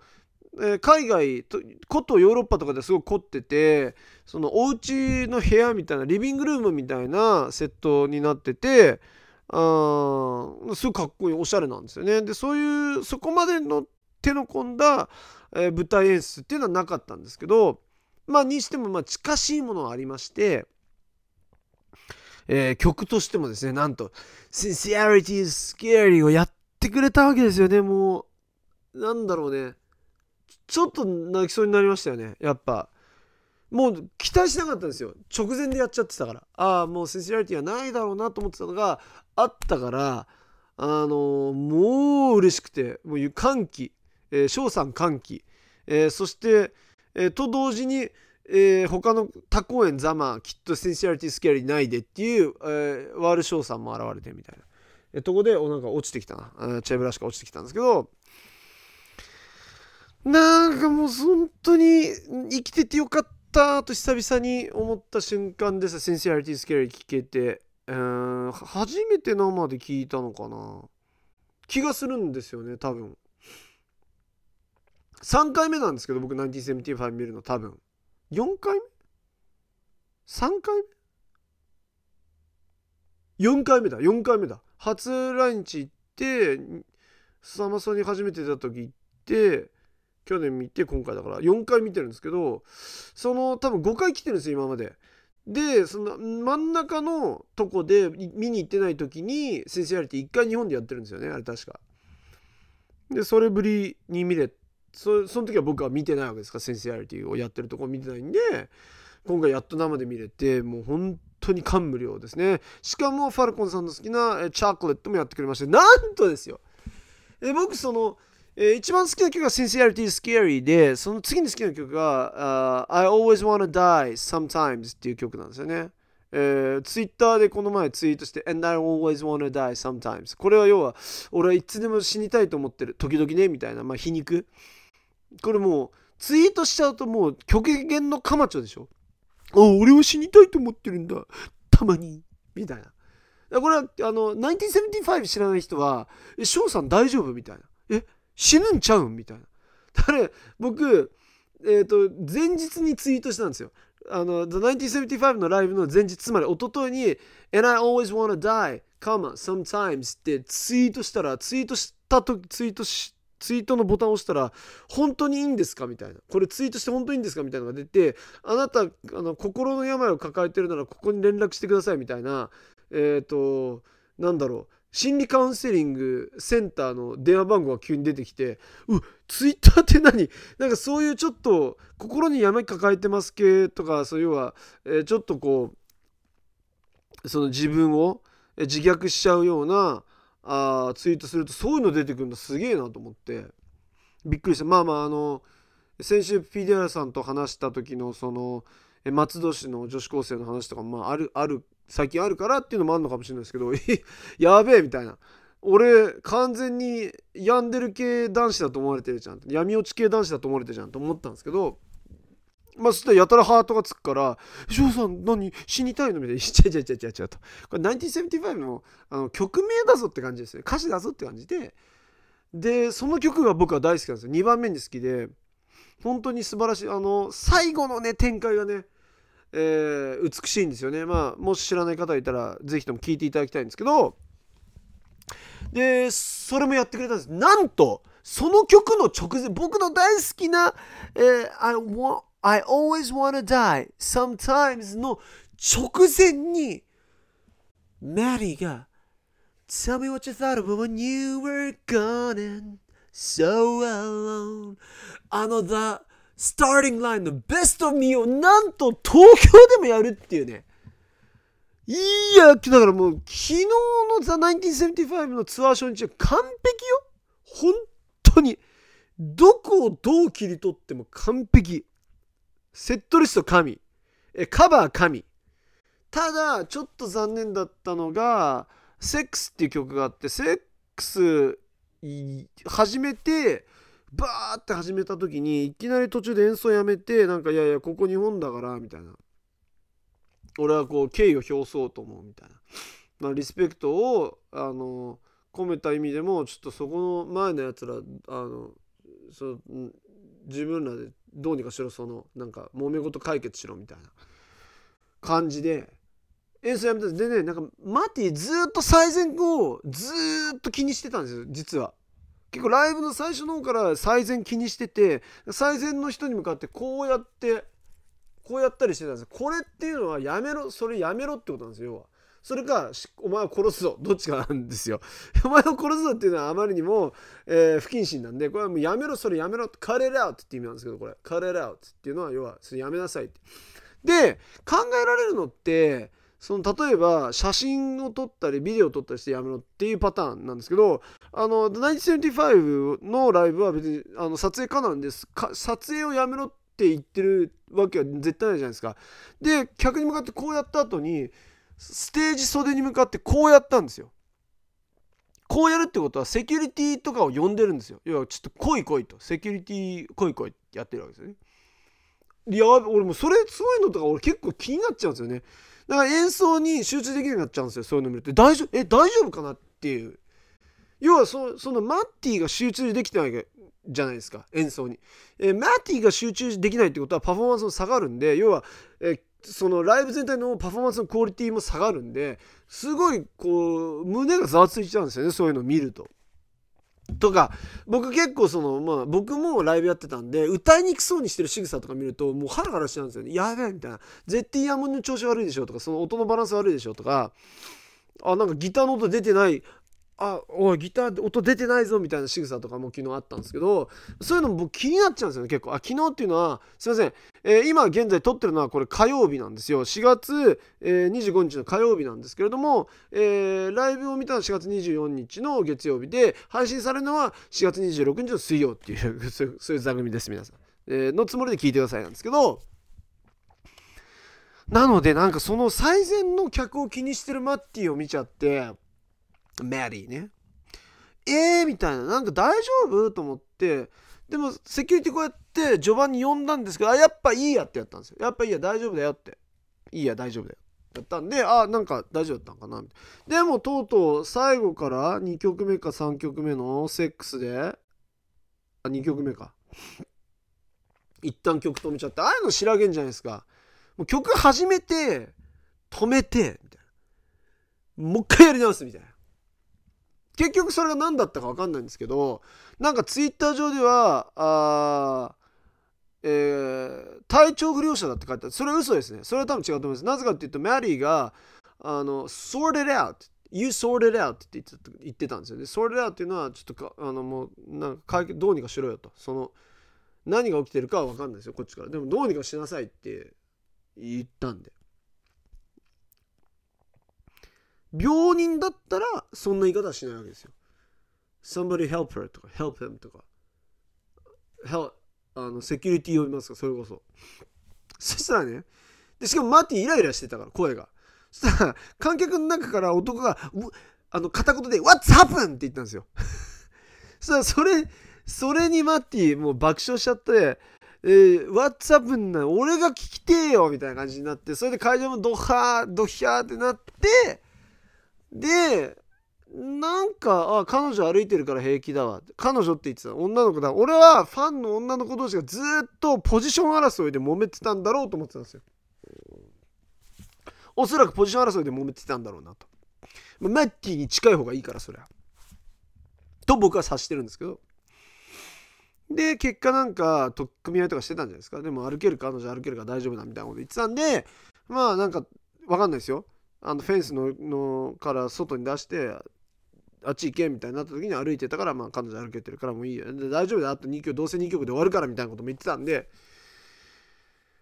えー、海外とことヨーロッパとかですごく凝っててそのお家の部屋みたいなリビングルームみたいなセットになっててあすごいかっこいいおしゃれなんですよね。でそういうそこまでの手の込んだ、えー、舞台演出っていうのはなかったんですけどまあにしてもまあ近しいものはありましてえー、曲としてもですねなんと「Sincerity is Scary」をやってくれたわけですよね。もうなんだろうね。ちょっと泣きそうになりましたよね。やっぱ。もう期待しなかったんですよ。直前でやっちゃってたから。ああもうセンシラリティはないだろうなと思ってたのがあったからあの、もう嬉しくてもう歓喜翔、えー、さん歓喜、えー、そして、えー、と同時に、えー、他の他公演ざまきっとセンシラリティスケアリーないでっていう、えー、ワール翔さんも現れてみたいな、えー、とこでおなんか落ちてきたなチェブラシカ落ちてきたんですけどなんかもう本当に生きててよかったと久々に思った瞬間です。センシアリティスケアリー聞けて。うん初めて生で聞いたのかな？気がするんですよね多分3回目なんですけど僕1975見るの多分4回目 ?3 回目 ?4 回目だ4回目だ初来日行ってサマソに初めて出た時行って去年見て今回だから4回見てるんですけどその多分5回来てるんですよ今まで。でその真ん中のとこで見に行ってない時にセンシアリティ1回日本でやってるんですよねあれ確か。でそれぶりに見れそその時は僕は見てないわけですからセンシアリティをやってるとこ見てないんで今回やっと生で見れてもう本当に感無量ですねしかもファルコンさんの好きなチャーコレットもやってくれましてなんとですよえ僕そのえー、一番好きな曲が Sincerity is Scary で、その次に好きな曲が、uh, I Always Wanna Die Sometimes っていう曲なんですよね。えー、ツイッターでこの前ツイートして And I always wanna die sometimes これは要は俺はいつでも死にたいと思ってる時々ねみたいなまあ皮肉。これもうツイートしちゃうともう極限のカマチョでしょ。あ俺は死にたいと思ってるんだ。たまに。みたいな。これはあの1975知らない人は翔さん大丈夫？みたいな。え死ぬんちゃうん？みたいな。あれ僕、えっ、ー、と前日にツイートしたんですよ。あの、The 1975のライブの前日、つまり一昨日に And I always wanna die, comma, sometimes ってツイートしたら、ツイートしたとツイートし、ツイートのボタンを押したら、本当にいいんですか？みたいな。これツイートして本当にいいんですか？みたいなのが出て、あなた、あの心の病を抱えてるならここに連絡してくださいみたいな、えっ、ー、と、なんだろう。心理カウンセリングセンターの電話番号が急に出てきてうツイッターって何？なんかそういうちょっと心に病抱えてます系とかそういうは、えー、ちょっとこうその自分を自虐しちゃうようなあツイートするとそういうの出てくるのすげえなと思って。びっくりした。まあまああの先週 PDR さんと話した時のその松戸市の女子高生の話とかもまああるある最近あるからっていうのもあるのかもしれないですけど (laughs) やべえみたいな俺完全に病んでる系男子だと思われてるじゃん闇落ち系男子だと思われてるじゃんと思ったんですけどまあそしたらやたらハートがつくから「翔さん何死にたいの?」みたいな「ちゃちゃちゃちゃちゃ」とこれ1975のあの曲名だぞって感じですね歌詞だぞって感じででその曲が僕は大好きなんですよ2番目に好きで本当に素晴らしいあの最後のね展開がねえー、美しいんですよね。まあ、もし知らない方いたら、ぜひとも聞いていただきたいんですけど、で、それもやってくれたんです。なんと、その曲の直前、僕の大好きな、えー、I, want, I always wanna die sometimes の直前に、マリーが Tell me what you thought of when you were gone and so alone あの The Starting Line の Best of Me をなんと東京でもやるっていうね。いやだからもう昨日の The 1975のツアー初日は完璧よ。本当に。どこをどう切り取っても完璧。セットリスト神。えカバー神。ただちょっと残念だったのが「セックスっていう曲があってセックス始めてバーって始めた時にいきなり途中で演奏やめてなんかいやいやここ日本だからみたいな。俺はこう敬意を表そうと思うみたいな、まあ、リスペクトをあの込めた意味でもちょっとそこの前のやつらあのそ自分らでどうにかしろそのなんか揉め事解決しろみたいな。感じで演奏やめたでねなんかマティずっと最善をずっと気にしてたんですよ実は。結構ライブの最初の方から最善気にしてて最善の人に向かってこうやってこうやったりしてたんですこれっていうのはやめろそれやめろってことなんですよ要は。それかお前を殺すぞどっちかなんですよ。(laughs) お前を殺すぞっていうのはあまりにも、えー、不謹慎なんでこれはもうやめろそれやめろカレーラウトって意味なんですけどこれカレーラウトっていうのは要はそれやめなさいって。で考えられるのってその例えば写真を撮ったりビデオを撮ったりしてやめろっていうパターンなんですけどあの1975のライブは別にあの撮影可なんです。撮影をやめろって言ってるわけは絶対ないじゃないですか。で客に向かってこうやった後にステージ袖に向かってこうやったんですよ。こうやるってことはセキュリティとかを呼んでるんですよ。要はちょっと来い来いと。セキュリティ来い来いってやってるわけですよね。いや俺もそれそういのとか俺結構気になっちゃうんですよね。だから演奏に集中できなくなっちゃうんですよそういうの見ると。大丈夫？え大丈夫かなっていう。要はそそのマッティが集中できてないじゃないですか演奏に、えマッティが集中できないってことはパフォーマンスも下がるんで要は、えそのライブ全体のパフォーマンスのクオリティも下がるんですごいこう胸がざわついちゃうんですよねそういうのを見ると。とか僕結構そのまあ僕もライブやってたんで歌いにくそうにしてる仕草とか見るともうハラハラしちゃうんですよね。やべえみたいな。絶対イヤモンの調子悪いでしょとかその音のバランス悪いでしょとかあなんかギターの音出てないあおいギター音出てないぞみたいな仕草とかも昨日あったんですけどそういうのも僕気になっちゃうんですよね結構。あ昨日っていうのはすいません、えー、今現在撮ってるのはこれ火曜日なんですよ。4月、えー、25日の火曜日なんですけれども、えー、ライブを見たのは4月24日の月曜日で配信されるのは4月26日の水曜っていう (laughs) そういう座組です皆さん、えのつもりで聞いてくださいなんですけど。なのでなんかその最善の客を気にしてるマッティを見ちゃってマリーね。えーみたいな。なんか大丈夫？と思って、でもセキュリティこうやって序盤に呼んだんですけど、あ、やっぱいいやってやったんですよ。やっぱいいや、大丈夫だよって。いいや、大丈夫だよ。やったんで、あ、なんか大丈夫だったんかな。でもとうとう最後から2曲目か3曲目のセックスで、あ、2曲目か。一旦曲止めちゃって、ああいうの知らげんじゃないですか。もう曲始めて、止めて、みたいな。もう一回やり直すみたいな。結局それが何だったか分かんないんですけどなんかツイッター上ではあえー、体調不良者だって書いてある。それは嘘ですね。それは多分違うと思います。なぜかっていうとマリーがあの sorted out You sorted out って言ってた言ってたんですよ。ね sorted out っていうのはちょっとあのもうなんかどうにかしろよと。その何が起きてるかは分かんないですよ。こっちから。でもどうにかしなさいって言ったんで。病人だったらそんな言い方はしないわけですよ。somebody help her とか help him とか help あのセキュリティ呼びますかそれこそ。そしたらねでしかもマーティイライラしてたから声が。そしたら観客の中から男があの片言で「What's happened?」って言ったんですよ。そしたらそれそれにマッティもう爆笑しちゃってえー、What's up な俺が聞きてえよみたいな感じになってそれで会場もドハードヒャーってなってでなんかあ彼女歩いてるから平気だわ。彼女って言ってた。女の子だ。俺はファンの女の子同士がずっとポジション争いで揉めてたんだろうと思ってたんですよ。おそらくポジション争いで揉めてたんだろうなと。マッティに近い方がいいからそりゃ。と僕は察してるんですけど。で結果なんか取っ組み合いとかしてたんじゃないですか。でも歩けるか彼女歩けるか大丈夫だみたいなこと言ってたんでまあなんか分かんないですよ。あのフェンスののから外に出してあっち行けみたいになった時に歩いてたからまあ彼女歩けてるからもういいよ大丈夫だ。あと2曲どうせ2曲で終わるからみたいなことも言ってたんで。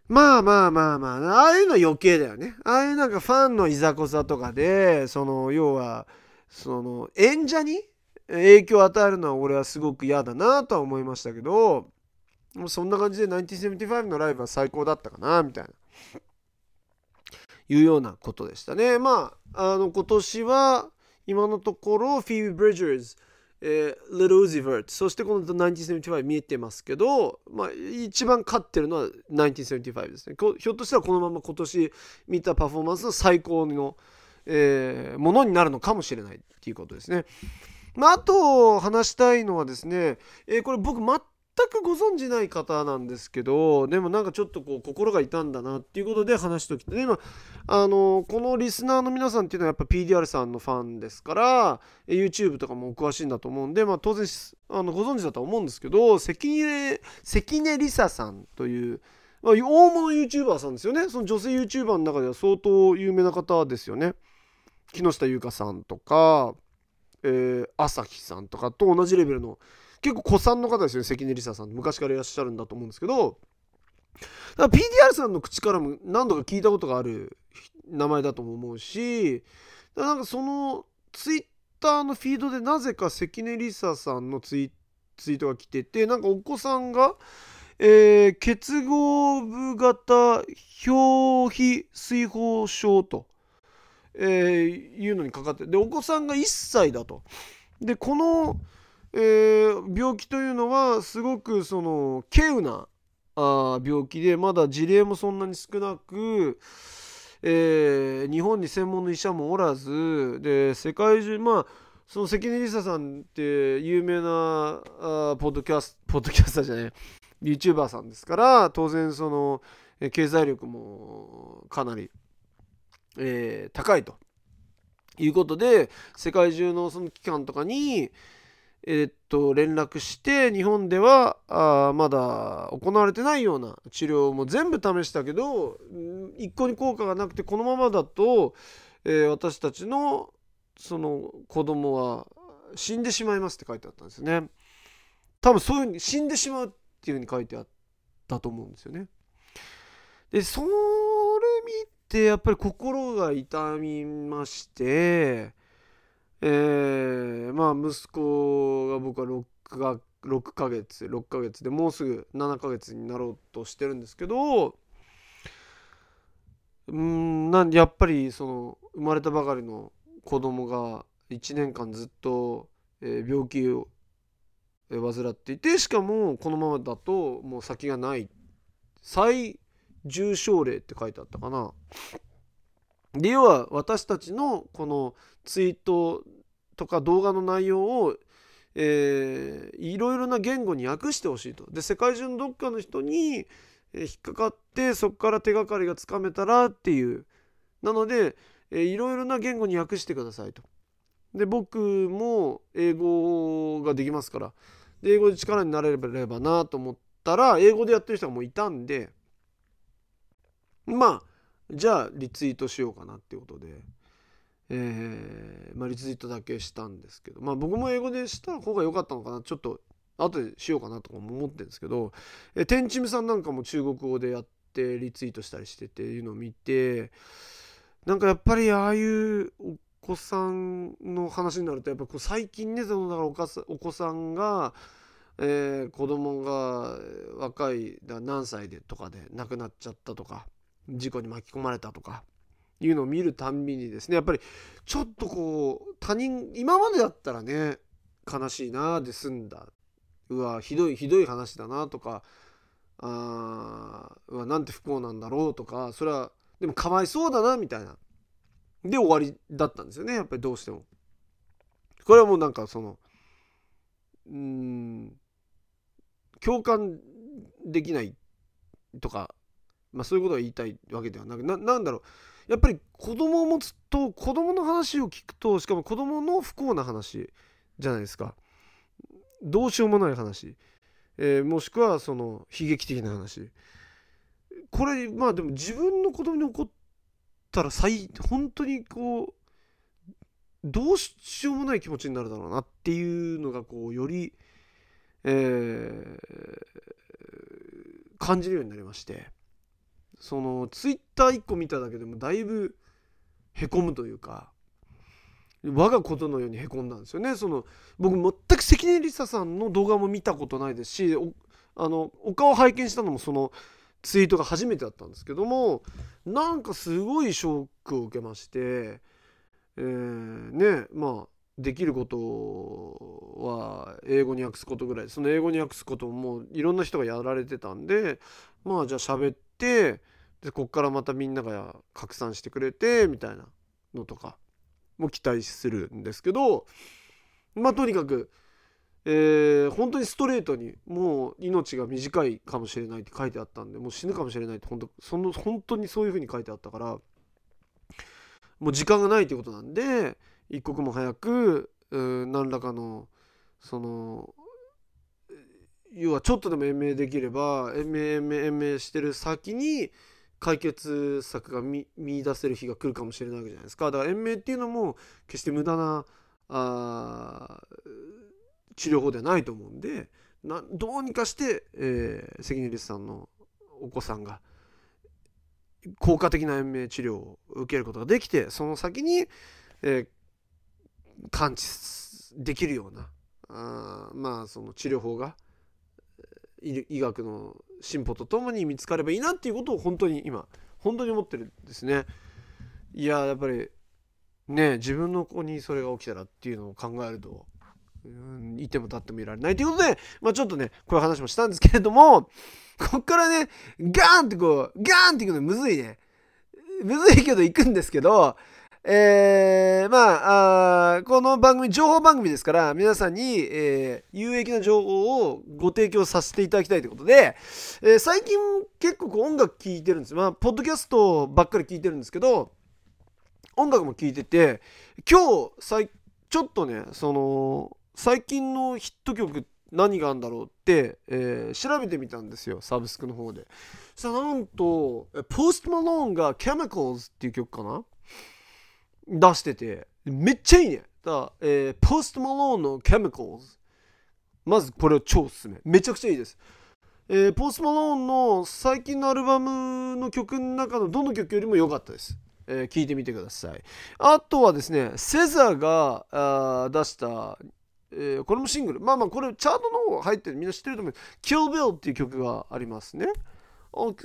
まあまあまあまあああいうのは余計だよね。ああいうなんかファンのいざこざとかでその要はその演者に影響を与えるのは俺はすごく嫌だなとは思いましたけどそんな感じで1975のライブは最高だったかなみたいな。いうようなことでしたねまああの今年は今のところフィービー・ブリッジャーズえー、Little Uzi Vert そしてこの1975見えてますけど、まあ、一番勝ってるのは1975ですねひょっとしたらこのまま今年見たパフォーマンスの最高の、えー、ものになるのかもしれないっていうことですね。まあ、あと話したいのはですね、えー、これ僕全くご存じない方なんですけどでもなんかちょっとこう心が痛んだなっていうことで話しておきたい今あのこのリスナーの皆さんっていうのはやっぱ PDR さんのファンですから YouTube とかもお詳しいんだと思うんで、まあ、当然あのご存知だとは思うんですけど関根関根梨沙さんという、まあ、大物 YouTuber さんですよね。その女性 YouTuber の中では相当有名な方ですよね。木下優香さんとかえー、朝日さんとかと同じレベルの結構古参の方ですよね関根梨沙さん昔からいらっしゃるんだと思うんですけど。PDR さんの口からも何度か聞いたことがある名前だとも思うし。なんかそのツイッターのフィードでなぜか関根梨沙さんのツイツイートが来ててなんかお子さんが、えー、結合部型表皮水疱症とえー、いうのにかかってでお子さんが1歳だと。でこの、えー、病気というのはすごくその稀有なあ病気でまだ事例もそんなに少なく、えー、日本に専門の医者もおらずで世界中まあその関根梨沙さんって有名なあポッドキャスポッドキャスターじゃない YouTuber さんですから当然その経済力もかなりえー、高いということで世界中のその機関とかに、え、っと連絡して日本ではあまだ行われてないような治療も全部試したけど一向に効果がなくてこのままだと、えー、私たちのその子供は死んでしまいますって書いてあったんですね。多分そういうふうに死んでしまうっていうふうに書いてあったと思うんですよね。でそれ見でやっぱり心が痛みましてえー、まあ息子が僕は 6, が6ヶ月6ヶ月でもうすぐ7ヶ月になろうとしてるんですけどうんなんやっぱりその生まれたばかりの子供が1年間ずっと、病気を患っていてしかもこのままだともう先がない最重症例って書いてあったかな。で要は私たちのこのツイートとか動画の内容を、いろいろな言語に訳してほしいと。で世界中のどっかの人に引っかかってそこから手がかりがつかめたらっていうなので、いろいろな言語に訳してくださいと。で僕も英語ができますから英語で力になれればなと思ったら英語でやってる人がもういたんでまあじゃあリツイートしようかなっていうことで、えー、まあ、リツイートだけしたんですけど。まあ僕も英語でした方が良かったのかな。ちょっと後でしようかなとかも思ってるんですけど、えテンチムさんなんかも中国語でやってリツイートしたりしてていうのを見てなんかやっぱりああいうお子さんの話になるとやっぱこう最近ねそのだからおかお子さんがえー、子供が若いだ何歳でとかで亡くなっちゃったとか。事故に巻き込まれたとかいうのを見るたんびにですねやっぱりちょっとこう他人今までだったらね悲しいなで済んだうわひどいひどい話だなとかあうわなんて不幸なんだろうとかそれはでもかわいそうだなみたいなで終わりだったんですよねやっぱりどうしても。これはもうなんかそのうん共感できないとかまあ、そういうことを言いたいわけではなくななんだろう。やっぱり子供を持つと子供の話を聞くとしかも子供の不幸な話じゃないですか。どうしようもない話、えー、もしくはその悲劇的な話。これまあでも自分の子供に起こったら最本当にこうどうしようもない気持ちになるだろうなっていうのがこうより、えー、感じるようになりまして。そのツイッター1個見ただけでもだいぶへこむというか我がことのようにへこんだんですよね。その僕全く関根梨沙さんの動画も見たことないですしあのお顔拝見したのもそのツイートが初めてだったんですけどもなんかすごいショックを受けましてえー、ねまあできることは英語に訳すことぐらいその英語に訳すこともいろんな人がやられてたんでまあじゃあ喋ってでこっからまたみんなが拡散してくれてみたいなのとかも期待するんですけどまあとにかく、えー、本当にストレートにもう命が短いかもしれないって書いてあったんでもう死ぬかもしれないって本当その本当にそういうふうに書いてあったからもう時間がないってことなんで一刻も早く何らかのその要はちょっとでも延命できれば延命延命延命してる先に解決策が見出せる日が来るかもしれないわけじゃないですか。だから延命っていうのも決して無駄なあ治療法ではないと思うんでなどうにかして、えー、関根律さんのお子さんが効果的な延命治療を受けることができてその先に、えー、完治できるようなあまあその治療法が医学の進歩とともに見つかればいいなっていうことを本当に今本当に思ってるんですね。いややっぱりね自分の子にそれが起きたらっていうのを考えると、うん、いても立ってもいられないということで、まあ、ちょっとねこういう話もしたんですけれどもこっからねガーンってこうガーンっていくのむずいねむずいけど行くんですけどえー、まああこの番組情報番組ですから皆さんに、えー、有益な情報をご提供させていただきたいということで、えー、最近結構音楽聴いてるんですまあポッドキャストばっかり聴いてるんですけど音楽も聴いてて今日さいちょっとねその最近のヒット曲何があるんだろうって、えー、調べてみたんですよ。サブスクの方で。さあなんとポストマローンが「Chemicals」っていう曲かな？出しててめっちゃいいね。だえー、ポストマローンの Chemicals まずこれを超おすすめ。めちゃくちゃいいです。えー、ポストマローンの最近のアルバムの曲の中のどの曲よりも良かったです、えー、聞いてみてください。あとはですねセザーがあ出したえー、これもシングル。まあまあこれチャートの方入ってる。みんな知ってると思う。Kill Bill っていう曲がありますね。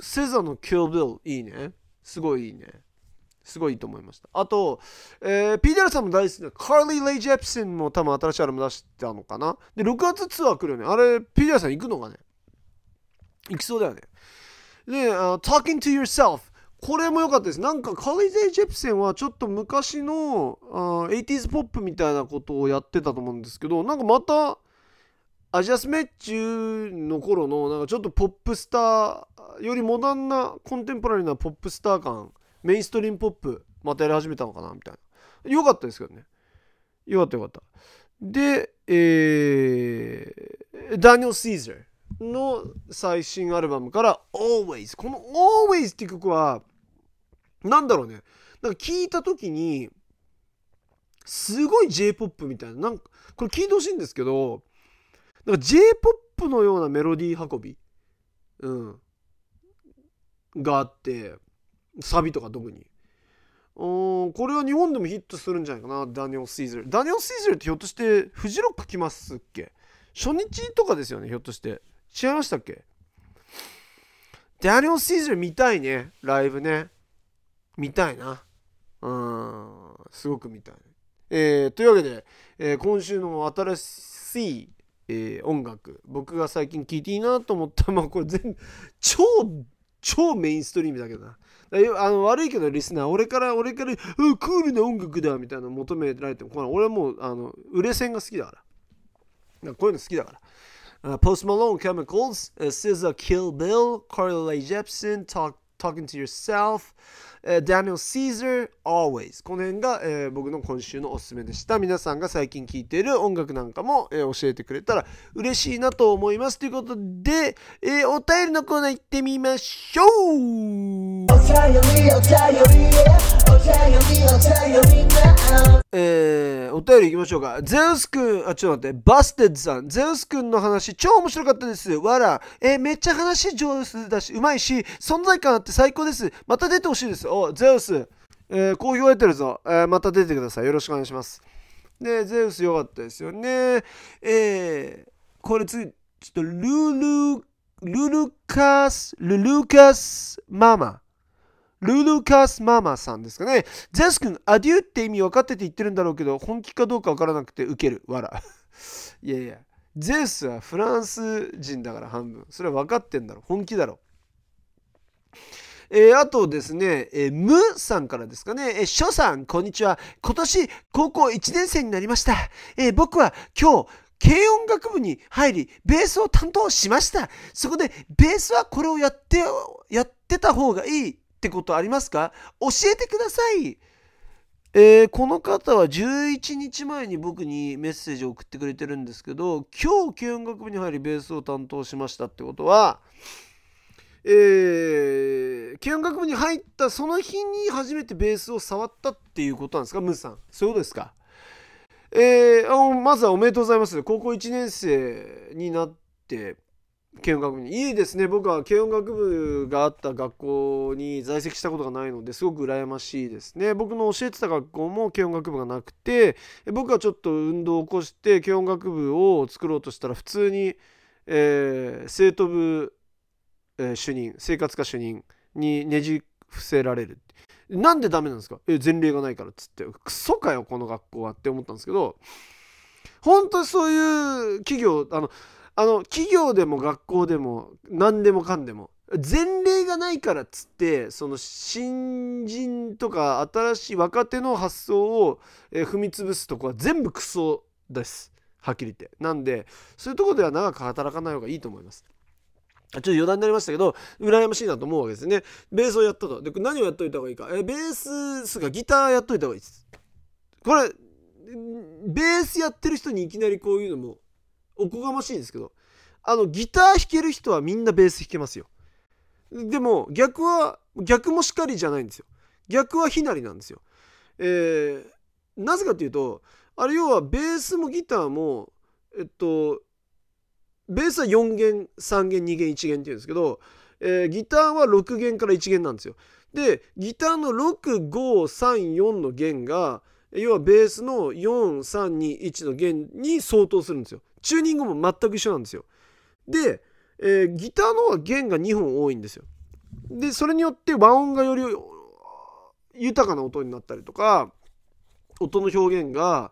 セザの Kill Bill いいね。すごいいいね。すごいいいと思いました。あと、えー、PDR さんも大好きなカーリー・レイ・ジェプセンも多分新しいアルバム出したのかな。で、6月ツアー来るよね。あれ、PDR さん行くのかね行きそうだよね。で、uh, Talking to Yourself。これも良かったです。なんかカーリー・レイ・ジェプセンはちょっと昔の、uh, 80s ポップみたいなことをやってたと思うんですけど、なんかまた、アジアスメッチュの頃のなんかちょっとポップスターよりモダンなコンテンポラリーなポップスター感メインストリームポップまたやり始めたのかなみたいな。よかったですけどね。よかったよかった。で、えー、ダニエル・シーザーの最新アルバムから Always。この Always って曲は、なんだろうね。なんか聞いた時に、すごい J-POP みたいな。なんか、これ聞いてほしいんですけど、なんか J-POP のようなメロディー運び、うん、があって、サビとか特にうん。これは日本でもヒットするんじゃないかな、ダニエル・シーザー。ダニエル・シーザーってひょっとしてフジロック来ますっけ？初日とかですよね、ひょっとして。違いましたっけ？ダニエル・シーザー見たいね、ライブね。見たいな。うん、すごく見たい。えー、というわけで、えー、今週の新しい、えー、音楽、僕が最近聴いていいなと思ったまあこれ全、超、超メインストリームだけどな。あの悪いけどリスナー俺から俺からうんクールな音楽だみたいなの求められても俺はもうあの売れ線が好きだからこういうの好きだから Uh, Post Malone, Chemicals, uh, SZA, Kill Bill, Carly Rae Jepsen, talk, Talking to Yourself, Daniel Caesar Always この辺が、えー、僕の今週のおすすめでした皆さんが最近聴いている音楽なんかも、えー、教えてくれたら嬉しいなと思いますということで、えー、お便りのコーナー行ってみましょうお便りお便りお便りお便り、お便り行きましょうか。ゼウスくん、あ、ちょっと待って、バステッドさん。ゼウスくんの話、超面白かったです。わら。え、めっちゃ話上手だし、うまいし、存在感あって最高です。また出てほしいです。お、ゼウス。えー、好評得てるぞ。えー、また出てください。よろしくお願いします。で、ゼウスよかったですよね。えー、これ次、ちょっとルル、ルルカス、ルルカスママ。ルルカスママさんですかね。ゼウス君、アデューって意味分かってて言ってるんだろうけど、本気かどうか分からなくてウケる。わら。いやいや、ゼウスはフランス人だから半分。それは分かってんだろ。本気だろ。えー、あとですね、えー、ムさんからですかね、えー、ショさん、こんにちは。今年、高校1年生になりました。えー、僕は今日、軽音楽部に入り、ベースを担当しました。そこで、ベースはこれをやって、やってた方がいいってことありますか？教えてください。えー、この方は11日前に僕にメッセージを送ってくれてるんですけど今日軽音楽部に入りベースを担当しましたってことは、えー、軽音楽部に入ったその日に初めてベースを触ったっていうことなんですか？ムーさん。そういうことですか？えー、まずはおめでとうございます。高校1年生になって軽音楽部に。いいですね。僕は軽音楽部があった学校に在籍したことがないのですごく羨ましいですね。僕の教えてた学校も軽音楽部がなくて僕はちょっと運動を起こして軽音楽部を作ろうとしたら普通に、えー、生徒部、えー、主任生活科主任にねじ伏せられる。なんでダメなんですか？え前例がないからっつって。クソかよこの学校はって思ったんですけど本当にそういう企業あのあの企業でも学校でも何でもかんでも前例がないからっつってその新人とか新しい若手の発想を、え踏み潰すとこは全部クソです。はっきり言って。なんでそういうとこでは長く働かない方がいいと思います。ちょっと余談になりましたけど羨ましいなと思うわけですね。ベースをやったと。で何をやっといた方がいいか。えベースすかギターやっといた方がいいです。これベースやってる人にいきなりこういうのもおこがましいんですけどあのギター弾ける人はみんなベース弾けますよ。でも逆は逆もしかりじゃないんですよ。逆はひなりなんですよ。えー、なぜかというとあれ要はベースもギターもえっとベースは4弦3弦2弦1弦っていうんですけど、えー、ギターは6弦から1弦なんですよでギターの6534の弦が要はベースの4321の弦に相当するんですよチューニングも全く一緒なんですよ。で、えー、ギターの方が弦が2本多いんですよ。で、それによって和音がより豊かな音になったりとか、音の表現が、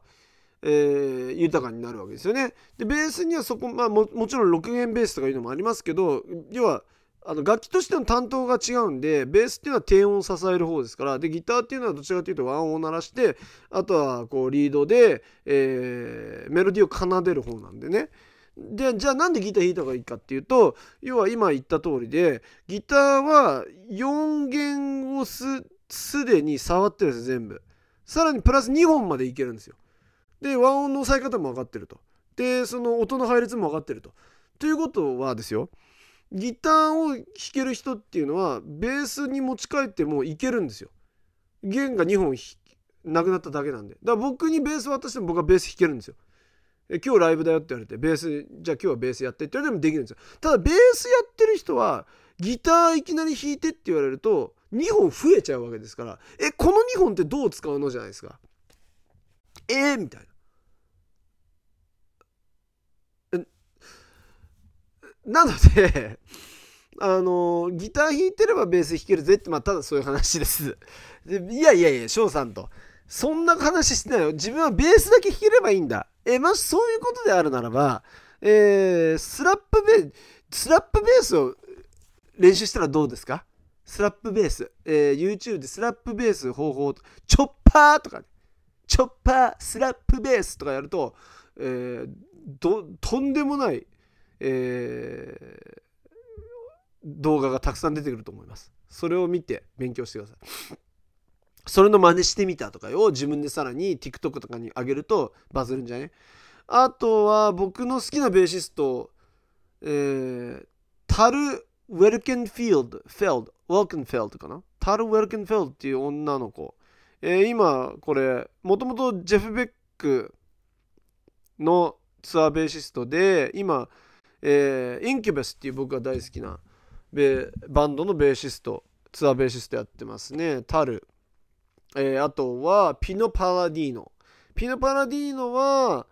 えー、豊かになるわけですよね。で、ベースにはそこ、まあももちろん6弦ベースとかいうのもありますけど、要は、あの楽器としての担当が違うんでベースっていうのは低音を支える方ですからでギターっていうのはどちらかというと和音を鳴らしてあとはこうリードで、えー、メロディーを奏でる方なんでね。でじゃあなんでギター弾いた方がいいかっていうと要は今言った通りでギターは4弦をすでに触ってるんです全部。さらにプラス2本までいけるんですよ。で和音の押さえ方も分かってるとでその音の配列も分かってるとということはですよギターを弾ける人っていうのはベースに持ち帰ってもいけるんですよ。弦が2本なくなっただけなんで。だから僕にベース渡しても僕はベース弾けるんですよ。今日ライブだよって言われてベースじゃあ今日はベースやってって言われてもできるんですよ。ただベースやってる人はギターいきなり弾いてって言われると2本増えちゃうわけですからえこの2本ってどう使うのじゃないですか。えー、みたいな。なので (laughs) あのギター弾いてればベース弾けるぜって、まあ、ただそういう話です。(laughs) でいやいやいや、翔さんと。そんな話してないよ。自分はベースだけ弾ければいいんだ。え、もしそういうことであるならば、えー、スラップベース、スラップベースを練習したらどうですか？スラップベース。えー、YouTube でスラップベース方法、チョッパーとか、ねチョッパー、スラップベースとかやると、えー、とんでもないえー、動画がたくさん出てくると思います。それを見て勉強してくださいそれの真似してみたとかを自分でさらに TikTok とかに上げるとバズるんじゃね？あとは僕の好きなベーシスト、えー、タル・ウェルケンフィールド、フェルド、ウェルケンフェルドかな？タル・ウェルケンフェルドっていう女の子。えー、今、これ、もともとジェフ・ベックのツアーベーシストで、今、えー、インキュバスっていう僕が大好きなベバンドのベーシスト、ツアーベーシストやってますね。タル。えー、あとは、ピノ・パラディーノ。ピノ・パラディーノは、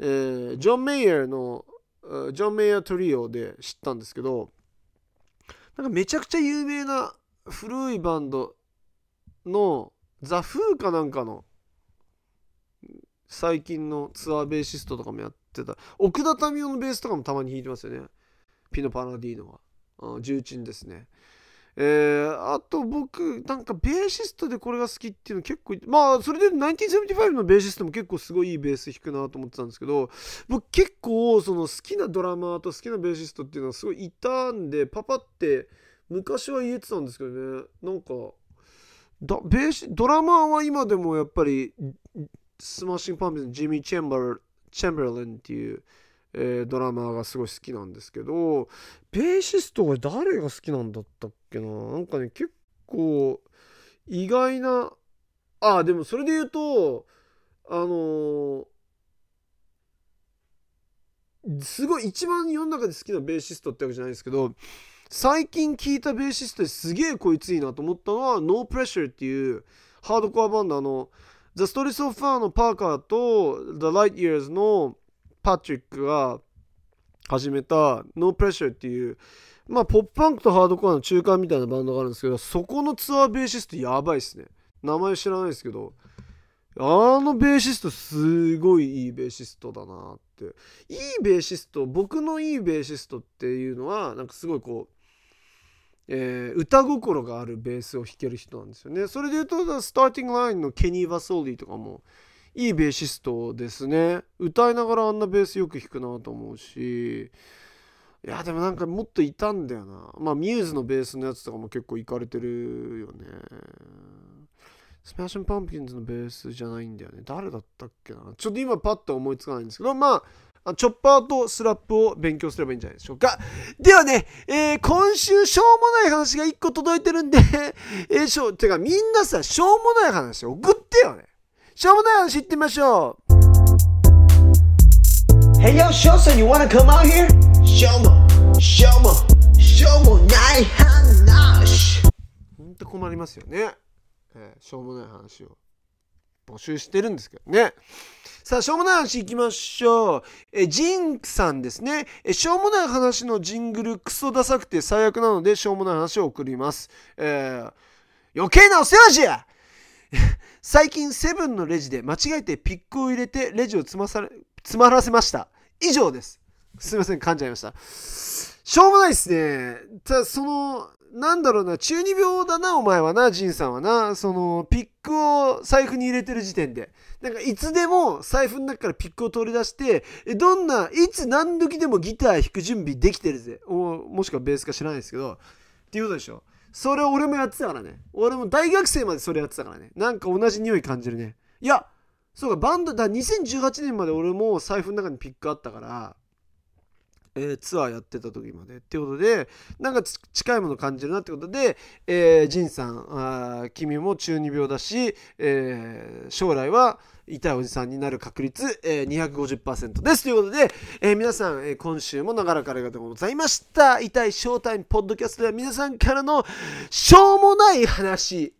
えー、ジョン・メイヤーの、ジョン・メイヤートリオで知ったんですけど、なんかめちゃくちゃ有名な古いバンドのザ・フーかなんかの最近のツアーベーシストとかもやってた。奥田民生のベースとかもたまに弾いてますよね。ピノ・パラディーノは。重鎮ですね。えー、あと僕なんかベーシストでこれが好きっていうの結構まあそれで1975のベーシストも結構すごいいいベース弾くなと思ってたんですけど僕結構その好きなドラマーと好きなベーシストっていうのはすごいいたんでパパって昔は言えてたんですけどね。なんかベーシドラマーは今でもやっぱりスマッシングパンプキンズのジミー・チェンバーチェンバーレンっていうえー、ドラマーがすごい好きなんですけどベーシストは誰が好きなんだったっけな？なんかね結構意外なあでもそれで言うとあのー、すごい一番世の中で好きなベーシストってわけじゃないですけど最近聴いたベーシストですげえこいついいなと思ったのは No Pressure っていうハードコアバンドあの The Stories of Far のパーカーと The Light Years のパトリックが始めた No Pressure っていうまあポップパンクとハードコアの中間みたいなバンドがあるんですけどそこのツアーベーシストやばいっすね。名前知らないですけどあのベーシストすごいいいベーシストだなって。いいベーシスト僕のいいベーシストっていうのはなんかすごいこうえー、歌心があるベースを弾ける人なんですよね。それで言うと、スターティングラインのケニー・ヴァソリーとかも、いいベーシストですね。歌いながらあんなベースよく弾くなと思うし。いやでもなんかもっといたんだよな。まあ Muse のベースのやつとかも結構いかれてるよね。 Smashing Pumpkins のベースじゃないんだよね。誰だったっけな。ちょっと今パッと思いつかないんですけどまあチョッパーとスラップを勉強すればいいんじゃないでしょうか。ではね、えー、今週しょうもない話が1個届いてるんで、(laughs) えー、しょ、てかみんなさ、しょうもない話送ってよね。しょうもない話いってみましょう Hey yo, s h o s o n you wanna come out here? しょうも、しょうも、しょうもない話ほんと困りますよね、えー、しょうもない話を募集してるんですけどねさあ、しょうもない話いきましょう。え、ジンクさんですね。え、しょうもない話のジングルクソダサくて最悪なので、しょうもない話を送ります。えー、余計なお世話じゃ (laughs) 最近セブンのレジで間違えてピックを入れてレジを詰まされ詰まらせました以上ですすいません噛んじゃいましたしょうもないっすねただそのなんだろうな中二病だなお前はな仁さんはなそのピックを財布に入れてる時点でなんかいつでも財布の中からピックを取り出してどんないつ何時でもギター弾く準備できてるぜおもしくはベースか知らないですけどっていうことでしょそれ俺もやってたからね。俺も大学生までそれやってたからね。なんか同じ匂い感じるね。いや、そうか、バンド、だ2018年まで俺も財布の中にピックあったから、えー、ツアーやってた時までっていうことでなんか近いもの感じるなってことで、えー、ジンさんあ君も中二病だし、えー、将来は痛いおじさんになる確率、えー、250%です。ということで、えー、皆さん、えー、今週も長らくありがとうございました。痛いショータイムポッドキャストでは皆さんからのしょうもない話、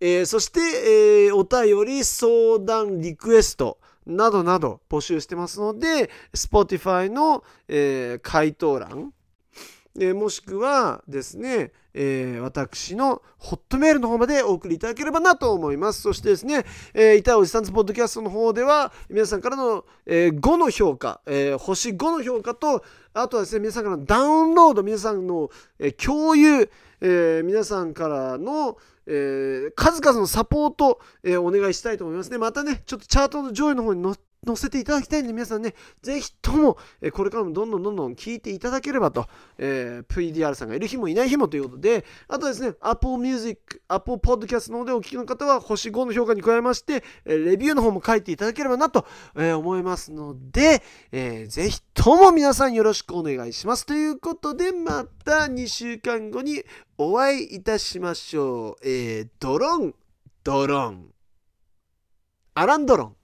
えー、そして、えー、お便り、相談、リクエスト、などなど募集してますので、Spotify の、えー、回答欄、えー、もしくはですね、えー、私のホットメールの方までお送りいただければなと思います。そしてですね、えー、いたおじさんズポッドキャストの方では、皆さんからの、えー、5の評価、えー、星5の評価と、あとはですね、皆さんからのダウンロード、皆さんの、えー、共有、えー、皆さんからの、えー、数々のサポート、えー、お願いしたいと思いますね。またね、ちょっとチャートの上位の方に載せていただきたいんで、皆さんね、ぜひとも、えこれからもどんどんどんどん聞いていただければと、えー、PDR さんがいる日もいない日もということで、あとですね、Apple Music、Apple Podcast の方でお聞きの方は、星5の評価に加えまして、えレビューの方も書いていただければなと、え思いますので、えー、ぜひとも皆さんよろしくお願いします。ということで、また2週間後にお会いいたしましょう。えー、ドロン、ドロン。アランドロン。